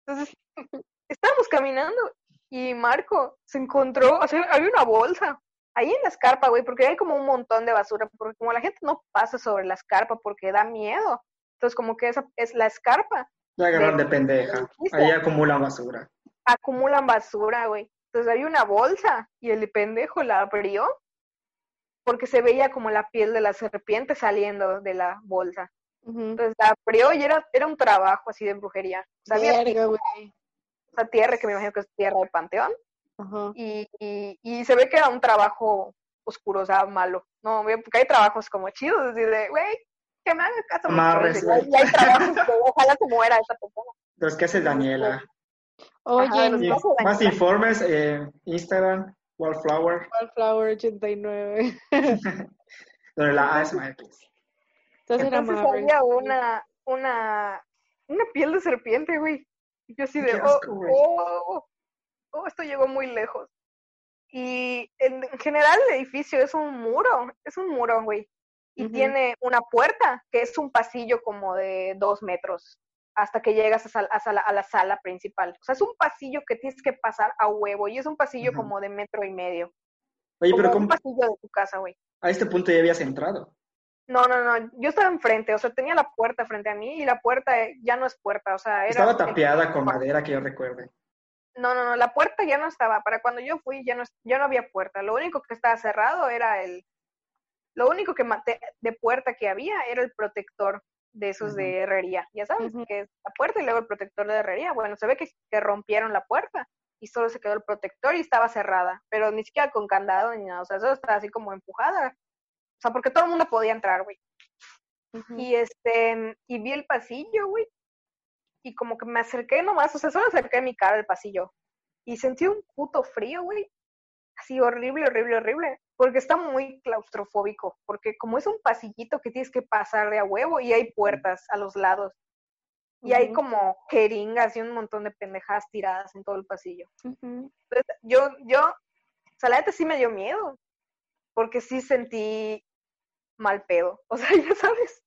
Entonces, estábamos caminando y Marco se encontró, o sea, había una bolsa ahí en la escarpa, güey, porque hay como un montón de basura, porque como la gente no pasa sobre la escarpa porque da miedo. Entonces, como que esa es la escarpa, La agarraron de de- pendeja. de- Ahí acumulan basura. acumulan basura, güey. Entonces había una bolsa y el pendejo la abrió porque se veía como la piel de la serpiente saliendo de la bolsa. Entonces la abrió y era, era un trabajo así de brujería. O sea, Verga, güey. esa tierra que me imagino que es tierra de panteón y, y, y se ve que era un trabajo oscuro, o sea, malo. No, porque hay trabajos como chidos, así de, güey, que me hagas caso. Mucho, y hay trabajos que ojalá se muera esa persona. Los que hace Daniela. Oye, Y pasos de más Daniela. informes en Instagram, Wallflower, Wallflower 89. donde la A es Entonces amarre. había una, una, una piel de serpiente, güey. Y yo así de, Qué oh, oh, oh, esto llegó muy lejos. Y en general el edificio es un muro, es un muro, güey. Y tiene una puerta que es un pasillo como de dos metros hasta que llegas a, sal- a sala- a la sala principal. O sea, es un pasillo que tienes que pasar a huevo y es un pasillo como de metro y medio. Oye, pero como un ¿cómo- pasillo de tu casa, güey. a este punto ya habías entrado. No, no, no, yo estaba enfrente, o sea, tenía la puerta frente a mí y la puerta eh, ya no es puerta, o sea, era... Estaba tapeada con madera que yo recuerde. No, no, no, la puerta ya no estaba, para cuando yo fui ya no, ya no había puerta, lo único que estaba cerrado era el... Lo único que de puerta que había era el protector de esos de herrería, ya sabes, que es la puerta y luego el protector de herrería. Bueno, se ve que, que rompieron la puerta y solo se quedó el protector y estaba cerrada, pero ni siquiera con candado ni nada, o sea, solo estaba así como empujada. O sea, porque todo el mundo podía entrar, güey. Y este, y vi el pasillo, güey. Y como que me acerqué nomás, o sea, solo acerqué mi cara al pasillo. Y sentí un puto frío, güey. Así horrible, horrible, horrible. Porque está muy claustrofóbico. Porque como es un pasillito que tienes que pasar de a huevo y hay puertas a los lados. Y hay como jeringas y un montón de pendejadas tiradas en todo el pasillo. Entonces, yo, yo, o sea, la neta sí me dio miedo. Porque sí sentí mal pedo. O sea, ya sabes.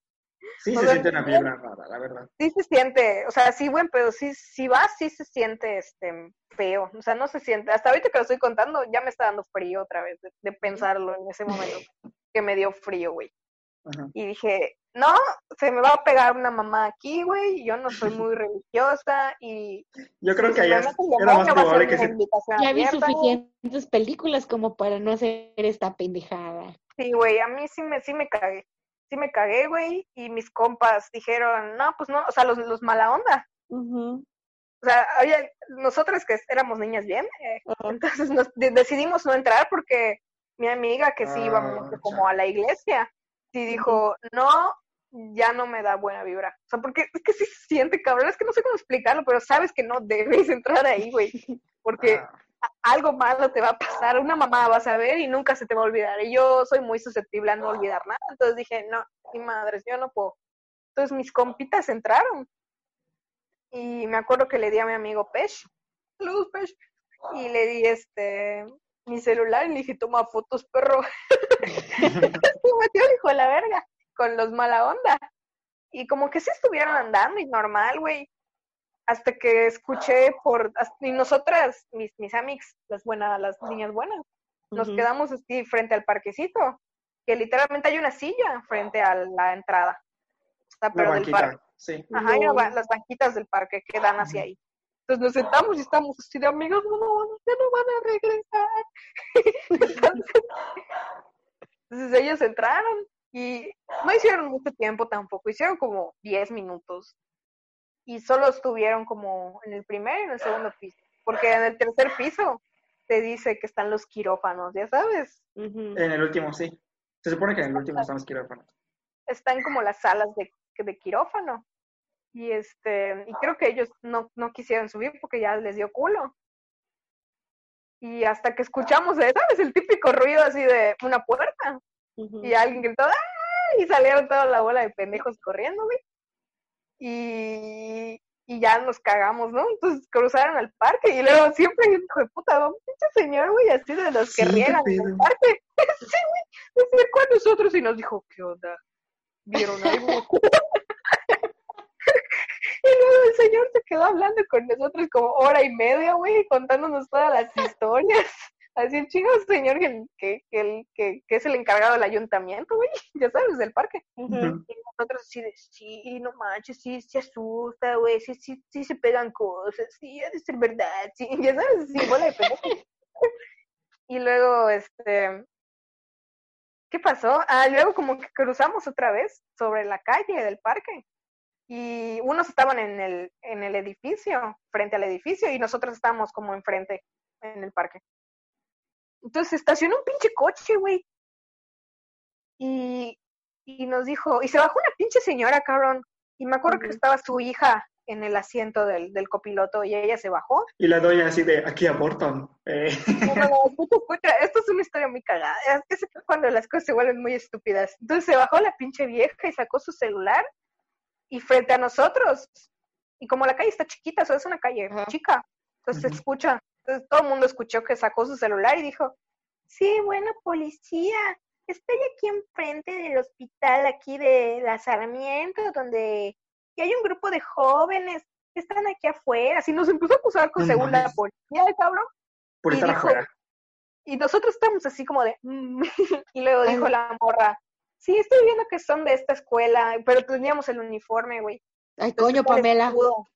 Sí, O se sea, siente una vibra rara, la verdad. sí se siente, o sea, sí, buen pedo, sí, si vas, sí se siente este feo, o sea, no se siente, hasta ahorita que lo estoy contando, ya me está dando frío otra vez de, de pensarlo en ese momento, que me dio frío, güey. Ajá. Y dije, no, se me va a pegar una mamá aquí, güey, yo no soy muy religiosa y Yo creo si que allá el era más va probable que se... Ya vi suficientes películas como para no hacer esta pendejada. Sí, güey, a mí sí me, sí me cagué, sí me cagué, güey, y mis compas dijeron, no, pues no, o sea, los, los mala onda, o sea, oye, nosotras que éramos niñas bien, eh, Ajá. entonces nos de- decidimos no entrar porque mi amiga que sí iba Ah, mucho como a la iglesia, sí dijo, no, ya no me da buena vibra. O sea, porque es que sí se siente, cabrón, es que no sé cómo explicarlo, pero sabes que no debes entrar ahí, güey, porque Ah, algo malo te va a pasar, una mamá vas a ver y nunca se te va a olvidar. Y yo soy muy susceptible a no olvidar nada, entonces dije, no, mi madres, yo no puedo. Entonces mis compitas entraron y me acuerdo que le di a mi amigo Pesh, saludos Pesh, y le di este mi celular y le dije, toma fotos, perro. y metió hijo de la verga con los mala onda. Y como que sí estuvieron andando y normal, güey. Hasta que escuché por... Y nosotras, mis, mis amigas, las buenas, las niñas buenas, nos Ujú. quedamos así frente al parquecito, que literalmente hay una silla frente a la entrada. Sea, la del parque. sí. Ajá, una No. las banquitas del parque que dan hacia ahí. Entonces nos sentamos y estamos así de amigos, no, no, ya no van a regresar. Entonces, entonces ellos entraron y no hicieron mucho tiempo tampoco, hicieron como 10 minutos. Y solo estuvieron como en el primer y en el segundo piso. Porque en el tercer piso te dice que están los quirófanos, ya sabes. En el último, sí. Se supone que en el último están los quirófanos. están como las salas de, de quirófano. Y este, y creo que ellos no, no quisieron subir porque ya les dio culo. Y hasta que escuchamos, ¿sabes? El típico ruido así de una puerta. Y alguien gritó, ¡ah! Y salieron toda la bola de pendejos corriendo, güey. Y, y ya nos cagamos, ¿no? Entonces cruzaron al parque y luego siempre hay un hijo de puta, ¿no? pinche señor, güey, así de los que Sí, riegan en el parque. sí, güey, se acercó a nosotros y nos dijo, ¿qué onda? ¿Vieron algo? y luego el señor se quedó hablando con nosotros como hora y media, güey, contándonos todas las historias. Así el chingo señor que, que, que, el- que, que es el encargado del ayuntamiento, güey, ya sabes, del parque. Y nosotros así de, sí, no manches, sí, se asusta, güey, sí, sí, sí se pegan cosas, sí, ha de ser verdad, sí, ya sabes, sí, bola de. Y luego, este, ¿qué pasó? Ah, luego como que cruzamos otra vez sobre la calle del parque. Y unos estaban en el, en el edificio, frente al edificio, y nosotros estábamos como enfrente, en el parque. Entonces se estacionó un pinche coche, güey. Y, y nos dijo, y se bajó una pinche señora, cabrón. Y me acuerdo que estaba su hija en el asiento del, del copiloto y ella se bajó. Y la doña así de, aquí abortan. Eh, esto es una historia muy cagada. Es, cuando las cosas se vuelven muy estúpidas. Entonces se bajó la pinche vieja y sacó su celular y frente a nosotros, y como la calle está chiquita, o sea, es una calle chica, entonces se Ujú. escucha. Entonces todo el mundo escuchó que sacó su celular y dijo, sí, bueno, policía, estoy aquí enfrente del hospital aquí de la Sarmiento, donde y hay un grupo de jóvenes que están aquí afuera. Así nos empezó a acusar con No según la policía, el cabrón. por Y estar dijo- afuera. Y nosotros estamos así como de... "Mm". y luego dijo Ay. la morra, sí, estoy viendo que son de esta escuela, pero teníamos el uniforme, güey. Ay, Entonces, coño, Pamela. escudo.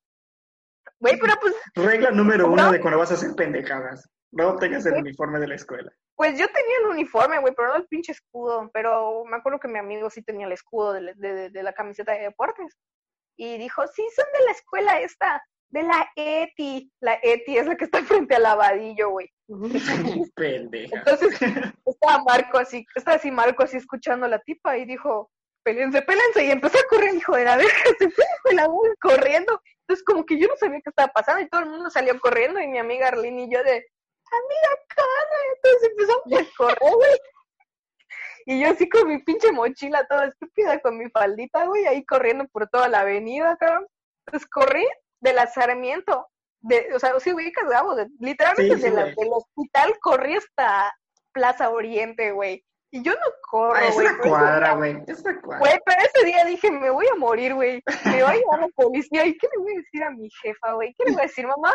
Güey, pero pues, Regla número ¿No? uno de cuando vas a hacer pendejadas. No tengas el uniforme de la escuela. Pues yo tenía el uniforme, güey, pero no el pinche escudo. Pero me acuerdo que mi amigo sí tenía el escudo de, de- de la camiseta de deportes. Y dijo, sí, son de la escuela esta, de la ETI. La ETI es la que está frente al lavadillo, güey. Pendeja. Entonces estaba Marco así, estaba así Marco así escuchando a la tipa y dijo, pélense, pélense, y empezó a correr, hijo de la verga, se fue de la verga, corriendo. Entonces como que yo no sabía qué estaba pasando y todo el mundo salió corriendo y mi amiga Arlene y yo de, amiga, cara, entonces empezamos a correr, güey. Y yo así con mi pinche mochila toda estúpida, con mi faldita, güey, ahí corriendo por toda la avenida, cabrón. Entonces corrí de la Sarmiento, de, o sea, sí Gabo, de- literalmente Sí, sí, de la- güey. del hospital corrí hasta Plaza Oriente, güey. Y yo no corro, Ah, es güey. una cuadra, güey. Es una cuadra. Güey, pero ese día dije, me voy a morir, güey. Me voy a llevar la policía. ¿Y qué le voy a decir a mi jefa, güey? ¿Qué le voy a decir, mamá?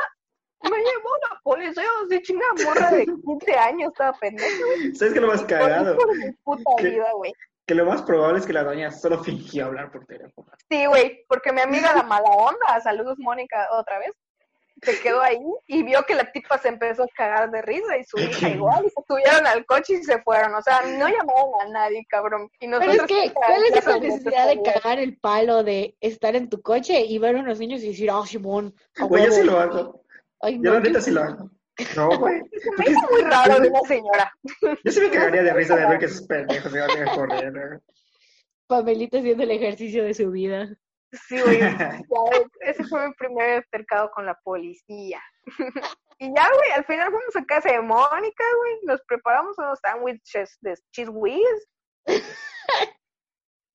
Me llevó la policía, así chingada morra de 15 años, estaba pendeja, güey. ¿Sabes qué lo más cagado? Por mi puta ¿Qué? vida, güey. Que lo más probable es que la doña solo fingió hablar por teléfono. Sí, güey, porque mi amiga la mala onda, saludos Mónica otra vez, se quedó ahí y vio que la tipa se empezó a cagar de risa y su hija igual, y se subieron al coche y se fueron. O sea, no llamaron a nadie, cabrón. Y Pero nosotros es que, ¿cuál es esa necesidad de cagar el palo de estar en tu coche y ver a unos niños y decir, ah, Simón, a Güey, yo huevo"? sí lo hago. Ay, Yo no, la neta yo- sí lo hago. No, güey. Se me hizo muy raro de una señora. Yo sí me cagaría de risa de ver que esos pendejos se van a correr. Pamelita haciendo el ejercicio de su vida. Sí, güey. ese fue mi primer altercado con la policía. y ya, güey, al final fuimos a casa de Mónica, güey. Nos preparamos unos sándwiches de cheese whiz.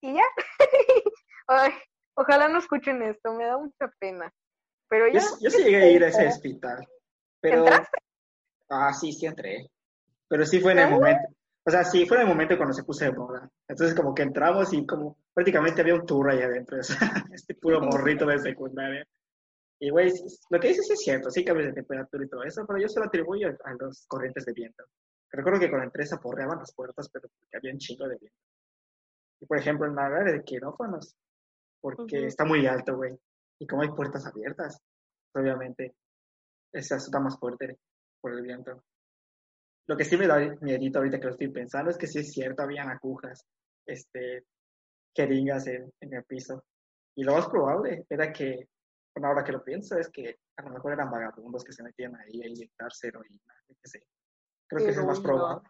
y ya. Ay, ojalá no escuchen esto, me da mucha pena. Pero Yo, yo sí llegué a ir a ese hospital. Pero... ¿Entraste? Ah, sí, sí entré. Pero sí fue en el momento. O sea, sí fue en el momento cuando se puso de moda. Entonces como que entramos y como prácticamente había un tour ahí adentro. o sea, este puro morrito de secundaria. Y güey, lo que dices es cierto, sí cambios de temperatura y todo eso, pero yo se lo atribuyo a los corrientes de viento. Recuerdo que cuando entré se aporreaban las puertas, pero porque había un chingo de viento. Y por ejemplo, en la área de quirófanos, porque Ujú. está muy alto, güey. Y como hay puertas abiertas, obviamente, se asusta más fuerte por el viento. Lo que sí me da miedito ahorita que lo estoy pensando es que sí es cierto, habían agujas, este, jeringas en, en el piso. Y lo más probable era que, bueno, ahora que lo pienso, es que a lo mejor eran vagabundos que se metían ahí a inyectarse heroína, yo qué sé. Creo que eso es más probable.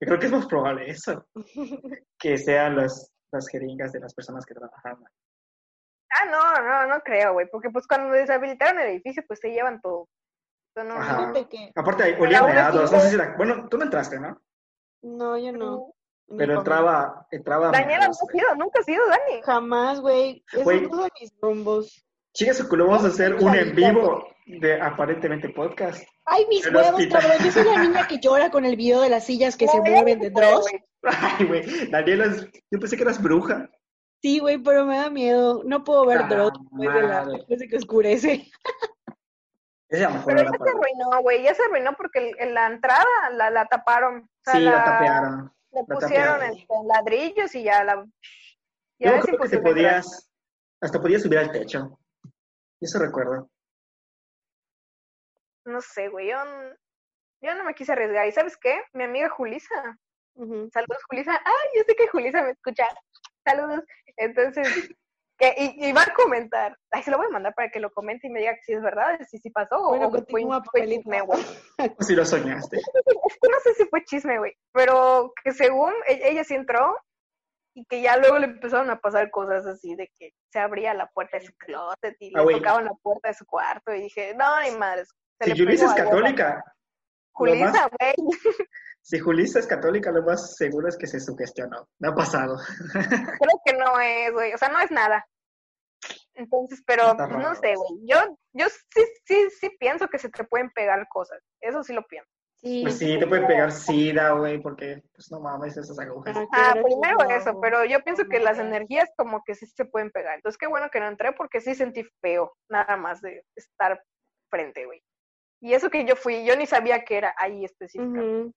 Yo creo que es más probable eso, que sean los, las jeringas de las personas que trabajaban ahí. Ah, no, no, no creo, güey. Porque pues cuando deshabilitaron el edificio, pues se llevan todo. No, no, que- Aparte, olía aún así, meados, no sé güey. si la... Bueno, tú no entraste, ¿no? No, yo no. Pero entraba, entraba Daniela no ha sido, nunca ha sido Dani. Jamás, güey. Esos Güey. no son mis rumbos. Chinga su culo, vamos a hacer un en vivo de aparentemente podcast. Ay, mis El huevos, hospital. cabrón. Yo soy la niña que llora con el video de las sillas que se mueven de Dross. Ay, güey, Daniela, es- yo pensé que eras bruja. Sí, güey, pero me da miedo. No puedo ver Ah, Dross después de, la- después de que oscurece. Esa es mejor Pero ya se arruinó, güey. Ya se arruinó porque el- en la entrada la, la taparon. O sea, Sí, la la, tapearon. Le pusieron este, ladrillos y ya la. Ya Yo creo que te podías, hasta podías subir al techo. Eso recuerdo. No sé, güey. Yo, yo no me quise arriesgar. ¿Y sabes qué? Mi amiga Julisa. Saludos, Julisa. Ay, yo sé que Julisa me escucha. Saludos. Entonces, que, y, y va a comentar. Ay, se lo voy a mandar para que lo comente y me diga que si es verdad, si sí pasó o- Bueno, o fue, continúa, fue chisme, güey. Si lo soñaste. Es que no sé si fue chisme, güey. Pero que según e- ella sí entró y que ya luego le empezaron a pasar cosas así de que se abría la puerta de su closet y Ah, le güey. tocaban la puerta de su cuarto y dije, no, ni madres. se Si le Julissa es católica, Julissa, güey. si Julissa es católica, lo más seguro es que se sugestionó. Me ha pasado. Creo que no es, güey. O sea, no es nada. Entonces, pero pues, no sé, güey. Yo, yo sí, sí, sí pienso que se te pueden pegar cosas. Eso sí lo pienso. Sí, Pues sí, te pueden pegar sida, güey, porque, pues no mames, esas agujas. Ah, primero eso, pero yo pienso que las energías como que sí se pueden pegar. Entonces, qué bueno que no entré porque sí sentí feo, nada más de estar frente, güey. Y eso que yo fui, yo ni sabía que era ahí específicamente. Ujú.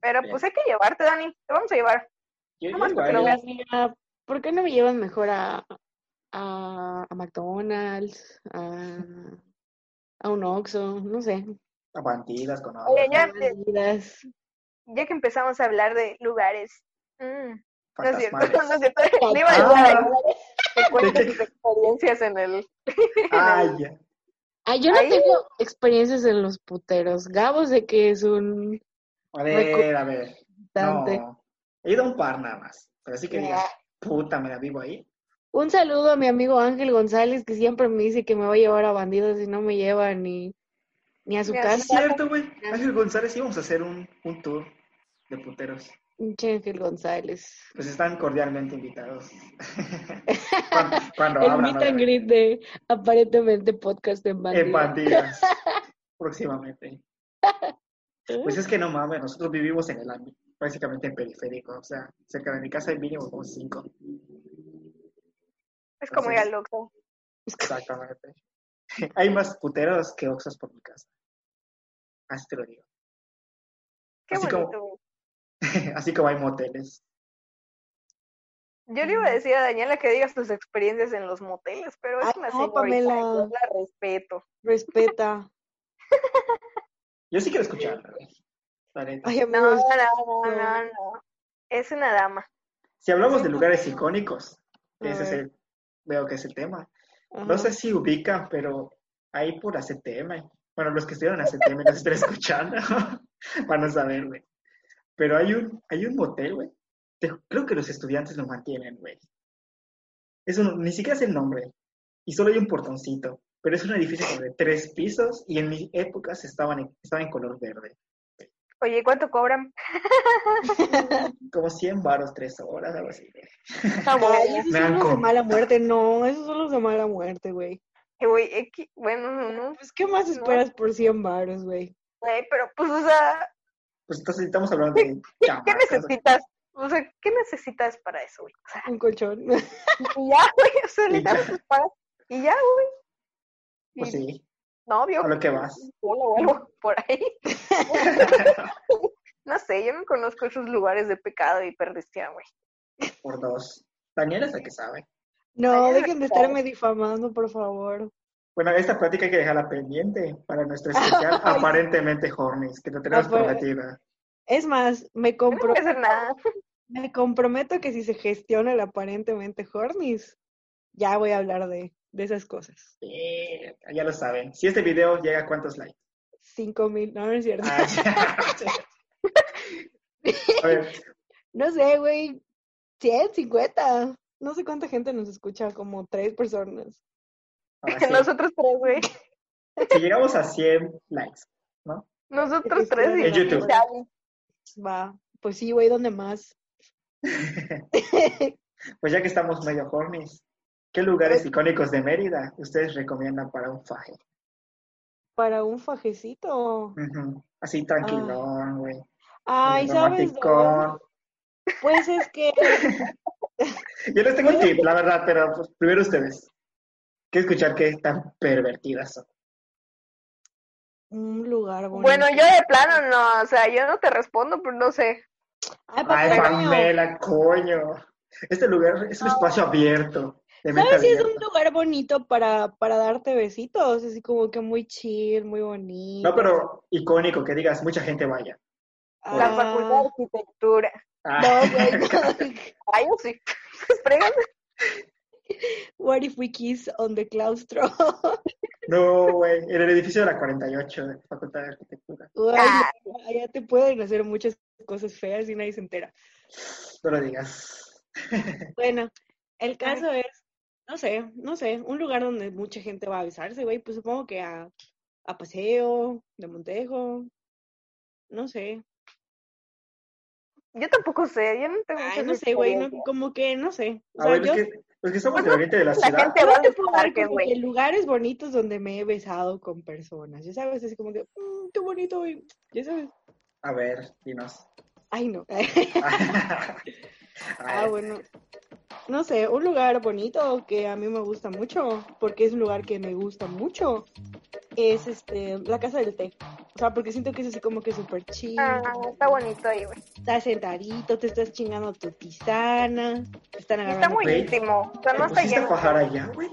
Pero Bien. pues hay que llevarte, Dani. Te vamos a llevar. Yo, más porque lo. Mira, ¿por qué no me llevan mejor a, a, a McDonald's, a, a un Oxxo? No sé. A bandidas con agua. Oye, ya, que empezamos a hablar de lugares. mm, no es cierto, no es cierto. Le iba a decir a Ah. Experiencias en el. Ay, ya. Ay, yo no Ahí- tengo experiencias en los puteros. Gabo sé que es un A ver, a ver. dante. No. He ido a un par nada más. Pero así que digas, puta, me la vivo ahí. Un saludo a mi amigo Ángel González, que siempre me dice que me va a llevar a bandidos y no me lleva ni, ni a su casa. Es cierto, güey. Ángel González íbamos a hacer un, un tour de puteros. Ángel González. Pues están cordialmente invitados. cuando cuando El abran. meet and greet de aparentemente podcast en bandidos. En bandidas. próximamente. Pues es que no mames, nosotros vivimos en el ámbito, básicamente en periférico. O sea, cerca de mi casa hay mínimo como cinco. Es como ir al Oxxo. Exactamente. Hay más puteros que oxos por mi casa. Así te lo digo. Qué Así como- bonito. güey. Así como hay moteles. Yo le iba a decir a Daniela que digas tus experiencias en los moteles, pero es Ay, una no, señorita, yo la respeto. Respeta. Yo sí quiero escucharla. Ay, No, no, no, no, no. Es una dama. Si hablamos de lugares icónicos, ese es el, veo que es el tema. Ajá. No sé si ubican, pero ahí por ACTM. Bueno, los que estuvieron en ACTM nos están escuchando. Van a saber, güey. Pero hay un, hay un motel, güey. Creo que los estudiantes lo mantienen, güey. Eso no- ni siquiera es el nombre. Y solo hay un portoncito. Pero es un edificio como de tres pisos y en mi época se estaban en, estaba en color verde. Oye, ¿cuánto cobran? Como 100 varos, tres horas, algo así. Ay, bueno. esos son los de mala muerte. No, esos son los de mala muerte, güey. Bueno, no, no, Pues, ¿qué más No. esperas por 100 varos, güey? güey, pero pues, o sea, Pues entonces estamos hablando de ¿qué necesitas? O sea, ¿qué necesitas para eso, güey? O sea, Un colchón. y ya, güey, o sea, le ya. das tus pagas y ya, güey. Pues sí, novio, a lo que vas. culo o algo por ahí. No sé, yo no conozco esos lugares de pecado y perdición, güey. Por dos. Daniela es la que sabe. No, dejen de estarme difamando, por favor. Bueno, esta plática hay que dejarla pendiente para nuestro especial aparentemente Hornis, que lo tenemos Apare- prometida. Es más, me, Yo no compro voy a hacer nada. me comprometo que si se gestiona el aparentemente Hornis, ya voy a hablar de, de esas cosas. Eh, ya lo saben. Si este video llega a cuántos likes. Cinco mil, no, no es cierto. Ah, ya. a ver, No sé, güey. 100, 50. No sé cuánta gente nos escucha, como tres personas. sí. Nosotros tres, güey. Si llegamos a 100 likes, ¿no? Nosotros Es tres En YouTube. Xavi. Va, pues sí, güey, ¿dónde más? Pues ya que estamos medio Hornis, ¿qué lugares icónicos de Mérida ustedes recomiendan para un faje? Para un fajecito. Así tranquilón, güey. Ay, medio ¿sabes? dónde? Pues es que Yo les tengo un tip, la verdad, pero pues, primero ustedes. Que escuchar qué tan pervertidas son. un lugar bonito. Bueno, yo de plano no, o sea, yo no te respondo, pero no sé. Ay, Ay. Pamela, coño. Este lugar es un espacio abierto. ¿Sabes si es un lugar bonito para, para darte besitos? Así como que muy chill, muy bonito. No, pero icónico, que digas, mucha gente vaya. La Ah, facultad de arquitectura. Ah, No, güey. Ay, yo sí. Pues. What if we kiss on the claustro? no, güey, en el edificio de la 48 de Facultad de Arquitectura. Ah. allá te pueden hacer muchas cosas feas y nadie se entera. No lo digas. Bueno, el caso es, no sé, no sé, un lugar donde mucha gente va a besarse, güey, pues supongo que a, a Paseo, de Montejo, no sé. Yo tampoco sé, yo no tengo Ay, no sé, güey, no, como que, no sé. O A sea, ver, yo, es que, los que somos del oriente de la La ciudad, gente va a te puedo dar como que lugares bonitos donde me he besado con personas, ya sabes, así como que, "Mm, qué bonito, güey, ya sabes. a ver, dinos. Ay, no. Ah, bueno. No sé, un lugar bonito que a mí me gusta mucho, porque es un lugar que me gusta mucho, es este la casa del té. O sea, porque siento que es así como que súper chill. Ah, está bonito ahí, güey. Estás sentadito, te estás chingando tu tisana, te están Y Está agarrando. muy Güey, íntimo. O sea, ¿te no está a lleno. fajar allá, güey?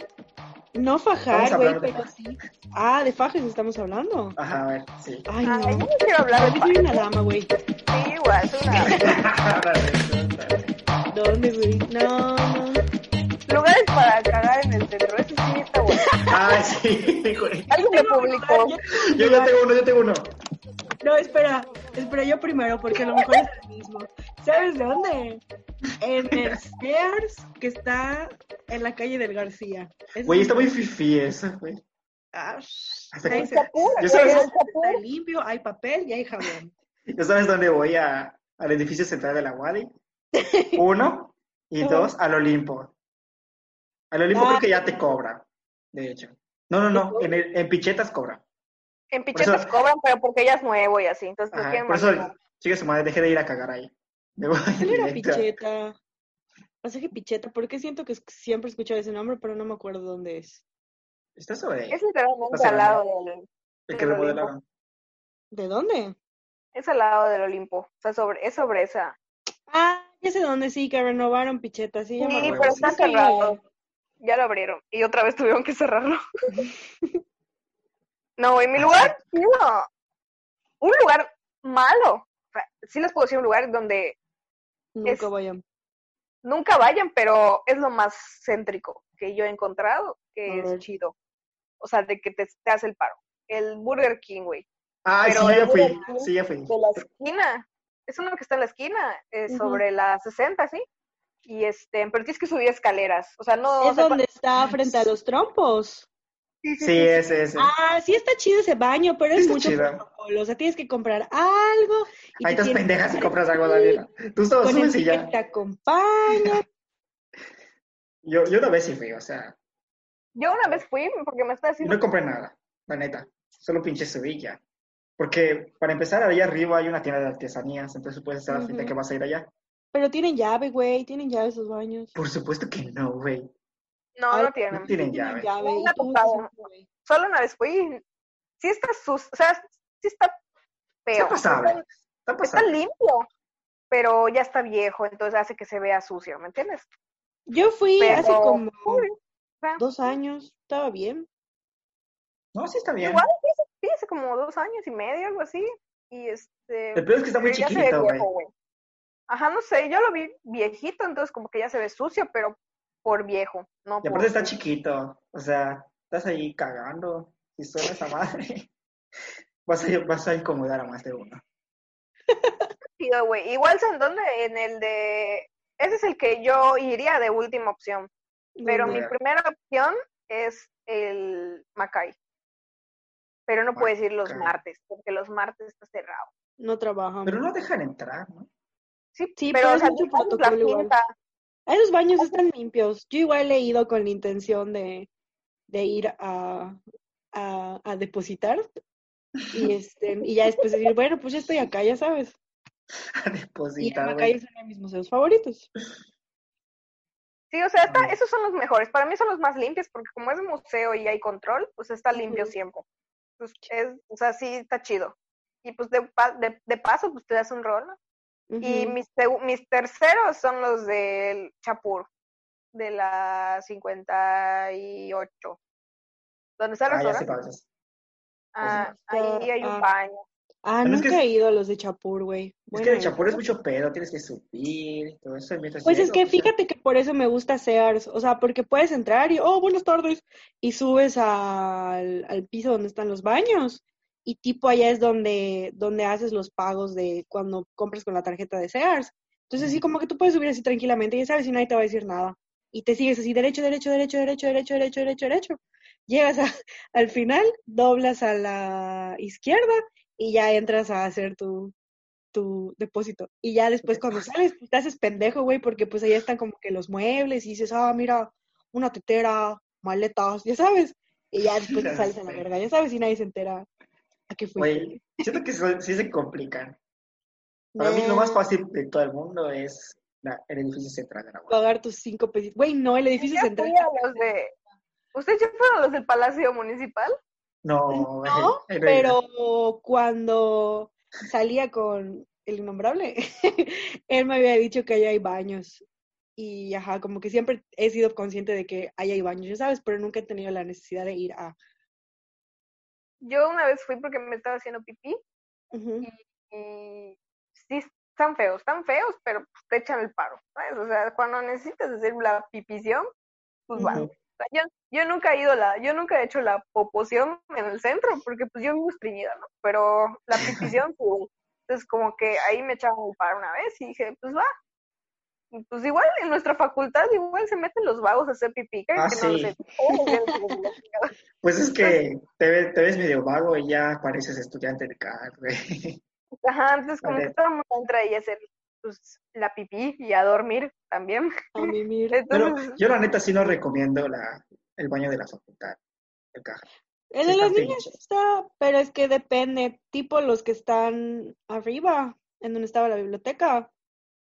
No fajar, güey, de pero sí. Ah, de fajas estamos hablando. Ajá, a ver, sí. Ay, Ay, yo no. no quiero hablar de soy una dama, güey. Sí, igual, soy una... ¿Dónde, güey? No, no. Lugares para cagar en el centro, eso sí está bueno. Ah, sí, güey. Alguien me publicó. Yo ya tengo uno, yo tengo uno. No, espera, espera yo primero, porque a lo mejor es el mismo. ¿Sabes dónde? En el Sears, que está en la calle del García. Es Güey, está muy fifi eso, güey. Ah, Hasta ahí que- se- Yo sabes, está limpio, hay papel y hay jabón. ¿Ya sabes dónde voy a, al edificio central de la Wadi? Uno y dos, al Olimpo. Al Olimpo Ah. creo que ya te cobran, de hecho. No, no, no, en, el- en Pichetas cobran. En Pichetas eso- cobran, pero porque ella es nuevo y así, entonces Ajá, por eso, chica su madre, deje de ir a cagar ahí. Me voy ¿Cuál era. Picheta? Pasaje Picheta, porque siento que siempre he escuchado ese nombre, pero no me acuerdo dónde es. Está sobre Es literalmente al lado del... el que del remodelaron. ¿De dónde? Es al lado del Olimpo. O sea, sobre, es sobre esa. Ah, ya sé dónde sí, que renovaron Picheta, sí, pero sí, está cerrado. Ya lo abrieron. Y otra vez tuvieron que cerrarlo. no, en mi lugar, no. Un lugar malo. O sea, sí les puedo decir un lugar donde Nunca Es- vayan. nunca vayan, pero es lo más céntrico que yo he encontrado, que A es ver. chido. O sea, de que te, te hace el paro. El Burger King, güey. Ah, Pero sí, ya fui, sí, ya fui. de la esquina. Es uno que está en la esquina, eh, sobre la 60, ¿sí? Y este, pero tienes que subir escaleras. O sea, no. Es donde está frente a los trompos. sí, sí, Sí, sí, ese, ese. Ah, sí está chido ese baño, pero es mucho chido. protocolo. O sea, tienes que comprar algo. Y Ahí te estás tienes pendeja si compras algo, Daniela. Tú solo con el subes y que ya. te acompaña. Yo, yo una vez sí fui, o sea, Yo una vez fui porque me estaba haciendo. no compré nada, la neta. Solo pinche subí ya. Porque para empezar, ahí arriba hay una tienda de artesanías, entonces puedes estar a frente Ujú. que vas a ir allá. Pero tienen llave, güey. Tienen llave esos baños. Por supuesto que no, güey. No, Ay, no tienen. No tienen Tienen llave. llave. Solo una vez fui. Sí está sus, o sea, sí está feo. Está pasable. Está, Está está pasable. limpio, pero ya está viejo, entonces hace que se vea sucio, ¿me entiendes? Yo fui Pero, hace como dos años. Estaba bien. No, sí está bien. Igual, como dos años y medio, algo así. Y este. El peor es que está muy chiquito, güey. Ajá, no sé, yo lo vi viejito, entonces como que ya se ve sucio, pero por viejo, no Y por... aparte está chiquito. O sea, estás ahí cagando. Si suena esa madre, vas a, vas a incomodar a más de uno. güey. Igual, ¿saben dónde? En el de... Ese es el que yo iría de última opción. Pero mi primera opción es el Macay. Pero no puedes ir los martes, porque los martes está cerrado. No trabajan. Pero no dejan entrar, ¿no? Sí, Sí, pero, pero o es sea, mucho protocolo igual. Ah, Esos baños están limpios. Yo igual he ido con la intención de, de ir a, a, a depositar y este y ya después decir, bueno, pues ya estoy acá, ya sabes. A Y depositar, Macay güey. es uno de mis museos favoritos. Sí, o sea, está- esos son los mejores. Para mí son los más limpios, porque como es museo y hay control, pues está limpio siempre. Pues es, o sea, sí está chido. Y pues de, de, de paso, pues te das un rol. Y mis, mis terceros son los del Chapur, de la 58. ¿Dónde está el Ah. Ah, ahí hay un ah. baño. Ah, nunca he ido a los de Chapur, güey. Es que idea. chapur es mucho pedo, tienes que subir y todo eso. mientras Pues es que fíjate que por eso me gusta Sears, o sea, porque puedes entrar y, oh, buenas tardes, y subes al, al piso donde están los baños, y tipo allá es donde, donde haces los pagos de cuando compras con la tarjeta de Sears. Entonces, sí, como que tú puedes subir así tranquilamente, y ya sabes, y nadie te va a decir nada. Y te sigues así, derecho, derecho, derecho, derecho, derecho, derecho, derecho, derecho. Llegas a- al final, doblas a la izquierda y ya entras a hacer tu, tu depósito. Y ya después cuando sales, pues te haces pendejo, güey, porque pues ahí están como que los muebles y dices, ah, mira, una tetera, maletas, ya sabes. Y ya después te sales a la verga, ya sabes, y nadie se entera a qué fuiste. Güey, siento que sí se complican. Para mí lo más fácil de todo el mundo es la- el edificio central de la. Pagar tus cinco pesos. Güey, no, el edificio Ya central. fui a los de... ¿Ustedes ya fueron a los del Palacio Municipal? No, pero cuando salía con el innombrable, él me había dicho que allá hay baños. y ajá, como que siempre he sido consciente de que ahí hay baños, ya sabes, pero nunca he tenido la necesidad de ir a... Yo una vez fui porque me estaba haciendo pipí y sí están feos, están feos, pero pues, te echan el paro, ¿sabes? O sea, cuando necesitas hacer la pipición, pues sea, yo, yo nunca he ido la, yo nunca he hecho la popoción en el centro, porque pues yo vivo estreñida, ¿no? Pero la pipición, pues, entonces como que ahí me echaban el paro una vez y dije, pues va. Y, Pues igual en nuestra facultad igual se meten los vagos a hacer pipí, Ah, que no lo sí. sé. Oh. Pues es que te, te ves medio vago y ya pareces estudiante de CAR, güey. Ajá, entonces como que todo el mundo entra ahí a hacer pues, la pipí y a dormir también. A mimir. Pero yo la neta sí no recomiendo la, el baño de la facultad, el caja. El Sí de las están niñas pinches. está, pero es que depende, tipo los que están arriba, en donde estaba la biblioteca,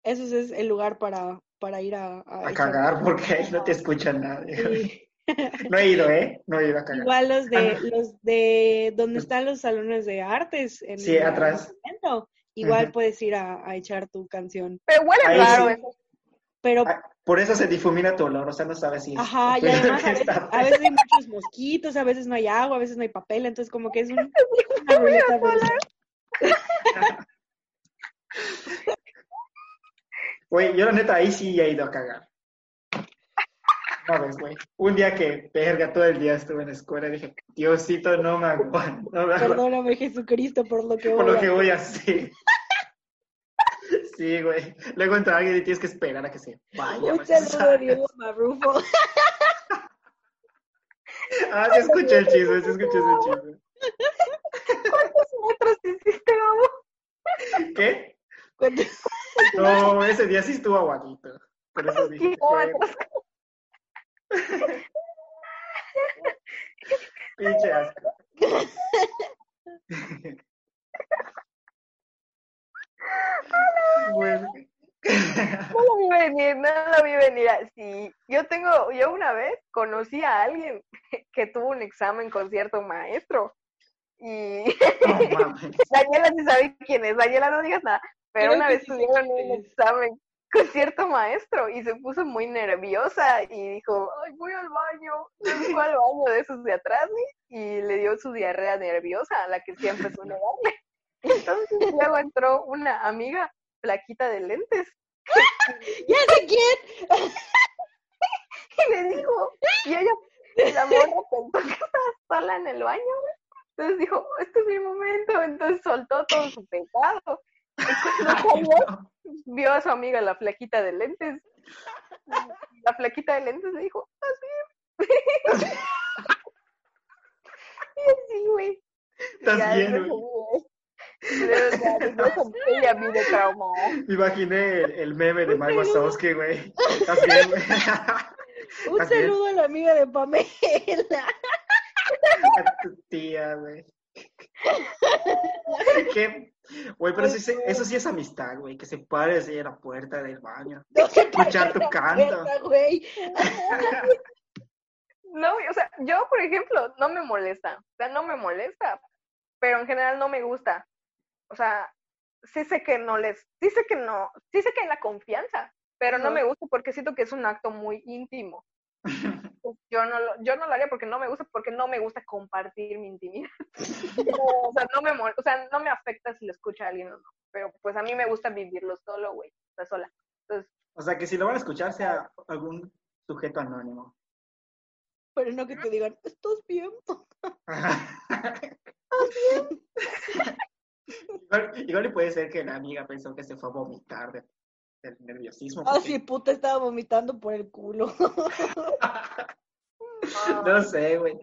eso es el lugar para, para ir a, a cagar porque ahí no te escuchan nadie. Sí. No he ido, ¿eh? No he ido a cagar. Igual los de, Ah. los de donde están los salones de artes, en Sí, el atrás. monumento, igual puedes ir a, a echar tu canción. pero huele Ahí raro sí. eso. Pero, Ah, Por eso se difumina tu olor, o sea, no sabes si es ajá, y además a veces, está- a veces hay muchos mosquitos, a veces no hay agua, a veces no hay papel, entonces como que es un- una ruleta. Güey, yo la neta ahí sí he ido a cagar. Vez, güey. Un día que, verga, todo el día estuve en la escuela y dije, Diosito, no me aguanto. No me aguanto Perdóname, Jesucristo, por lo que por voy lo a que voy a hacer. Sí, güey. Luego entra alguien y tienes que esperar a que se vaya. Un saludo a. Diego Marrufo. Ah, sí escuché el chisme, sí escuché ese chisme. ¿Cuántos metros hiciste, Gabo? ¿Qué? No, ese día sí estuvo aguadito. Por eso dije. pinche asco. Bueno. No lo vi venir, no lo vi venir así. Yo tengo, yo una vez conocí a alguien que tuvo un examen con cierto maestro. Y. Daniela sí sabe quién es, Daniela no digas nada, pero Creo una vez sí tuvieron quién un examen con cierto maestro y se puso muy nerviosa y dijo, ay, voy al baño, y fue al baño de esos de atrás y le dio su diarrea nerviosa, a la que siempre suele darle. Entonces luego entró una amiga flaquita de lentes ¡Ya sé quién! y le dijo, y ella, la morra pensó que estaba sola en el baño, entonces dijo, este es mi momento, entonces soltó todo su pecado. Vio a su amiga la flaquita de lentes. La flaquita de lentes le dijo, así. y así, güey. Estás bien, güey. Me imaginé el, el meme de Mike Wazowski, güey. Estás bien, güey. Un saludo a la amiga de Pamela. A tu tía, güey. ¿Qué? Güey, pero eso, sí- eso sí es amistad, güey. Que se pare así en la puerta del baño. No Escuchar tu canto. güey. No, o sea, yo, por ejemplo, no me molesta. O sea, no me molesta, pero en general no me gusta. O sea, sí sé que no les, sí sé que no, sí sé que hay la confianza, pero no Ajá. me gusta porque siento que es un acto muy íntimo. Yo no lo, yo no lo haría porque no me gusta, porque no me gusta compartir mi intimidad. O sea, no me mol- o sea, no me afecta si lo escucha alguien o no. Pero pues a mí me gusta vivirlo solo, güey, o sea, sola. Entonces, O sea, que si lo van a escuchar sea algún sujeto anónimo. Pero no que te digan, ¿estás bien? igual, igual y puede ser que la amiga pensó que se fue a vomitar de- del nerviosismo. Ah, porque- sí, puta, estaba vomitando por el culo. No sé, güey.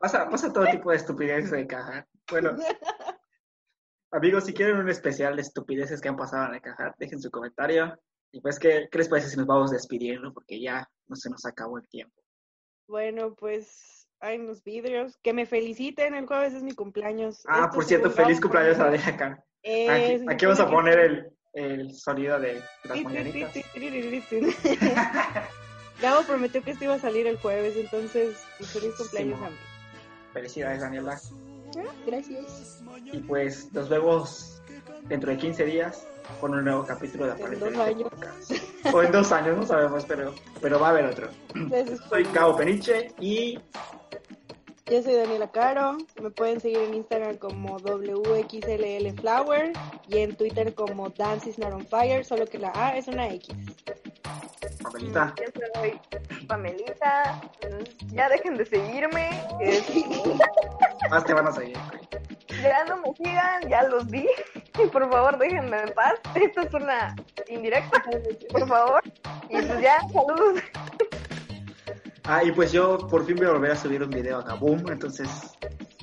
Pasa, pasa todo tipo de estupideces de caja. Bueno, amigos, si quieren un especial de estupideces que han pasado en la caja, dejen su comentario. Y pues, ¿qué, qué les parece si nos vamos despidiendo? Porque ya no se nos acabó el tiempo. Bueno, pues hay unos vidrios. Que me feliciten, el jueves es mi cumpleaños. Ah, Esto por cierto, feliz cumpleaños a. Adela acá. Aquí, aquí vamos a poner el, el sonido de las mañanitas. Gabo prometió que esto iba a salir el jueves, entonces feliz cumpleaños Sí, a mí. Felicidades, Daniela. Ah, Gracias. Y pues nos vemos dentro de 15 días con un nuevo capítulo de En dos años. Podcast. O en dos años, no sabemos, pero, pero va a haber otro. Soy Cabo Peniche y Yo soy Daniela Caro. Me pueden seguir en Instagram como WXLLFlower y en Twitter como Dance is not on fire, solo que la A es una X. Pamelita. Yo soy Pamelita. Ya dejen de seguirme. Más te van a seguir. Ya no me sigan, ya los vi. Por favor, déjenme en paz. Esto es una indirecta, por favor. Y pues ya, saludos. Ah, y pues yo por fin voy a volver a subir un video a Kaboom, entonces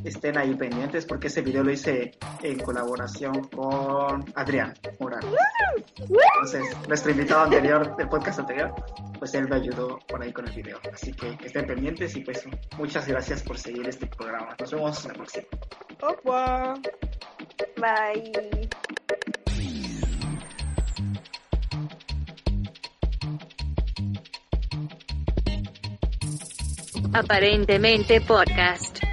estén ahí pendientes porque ese video lo hice en colaboración con Adrián Morales. Entonces, nuestro invitado anterior del podcast anterior, pues él me ayudó por ahí con el video. Así que, estén pendientes y pues muchas gracias por seguir este programa. Nos vemos en la próxima. Revoir. Bye. Aparentemente Podcast.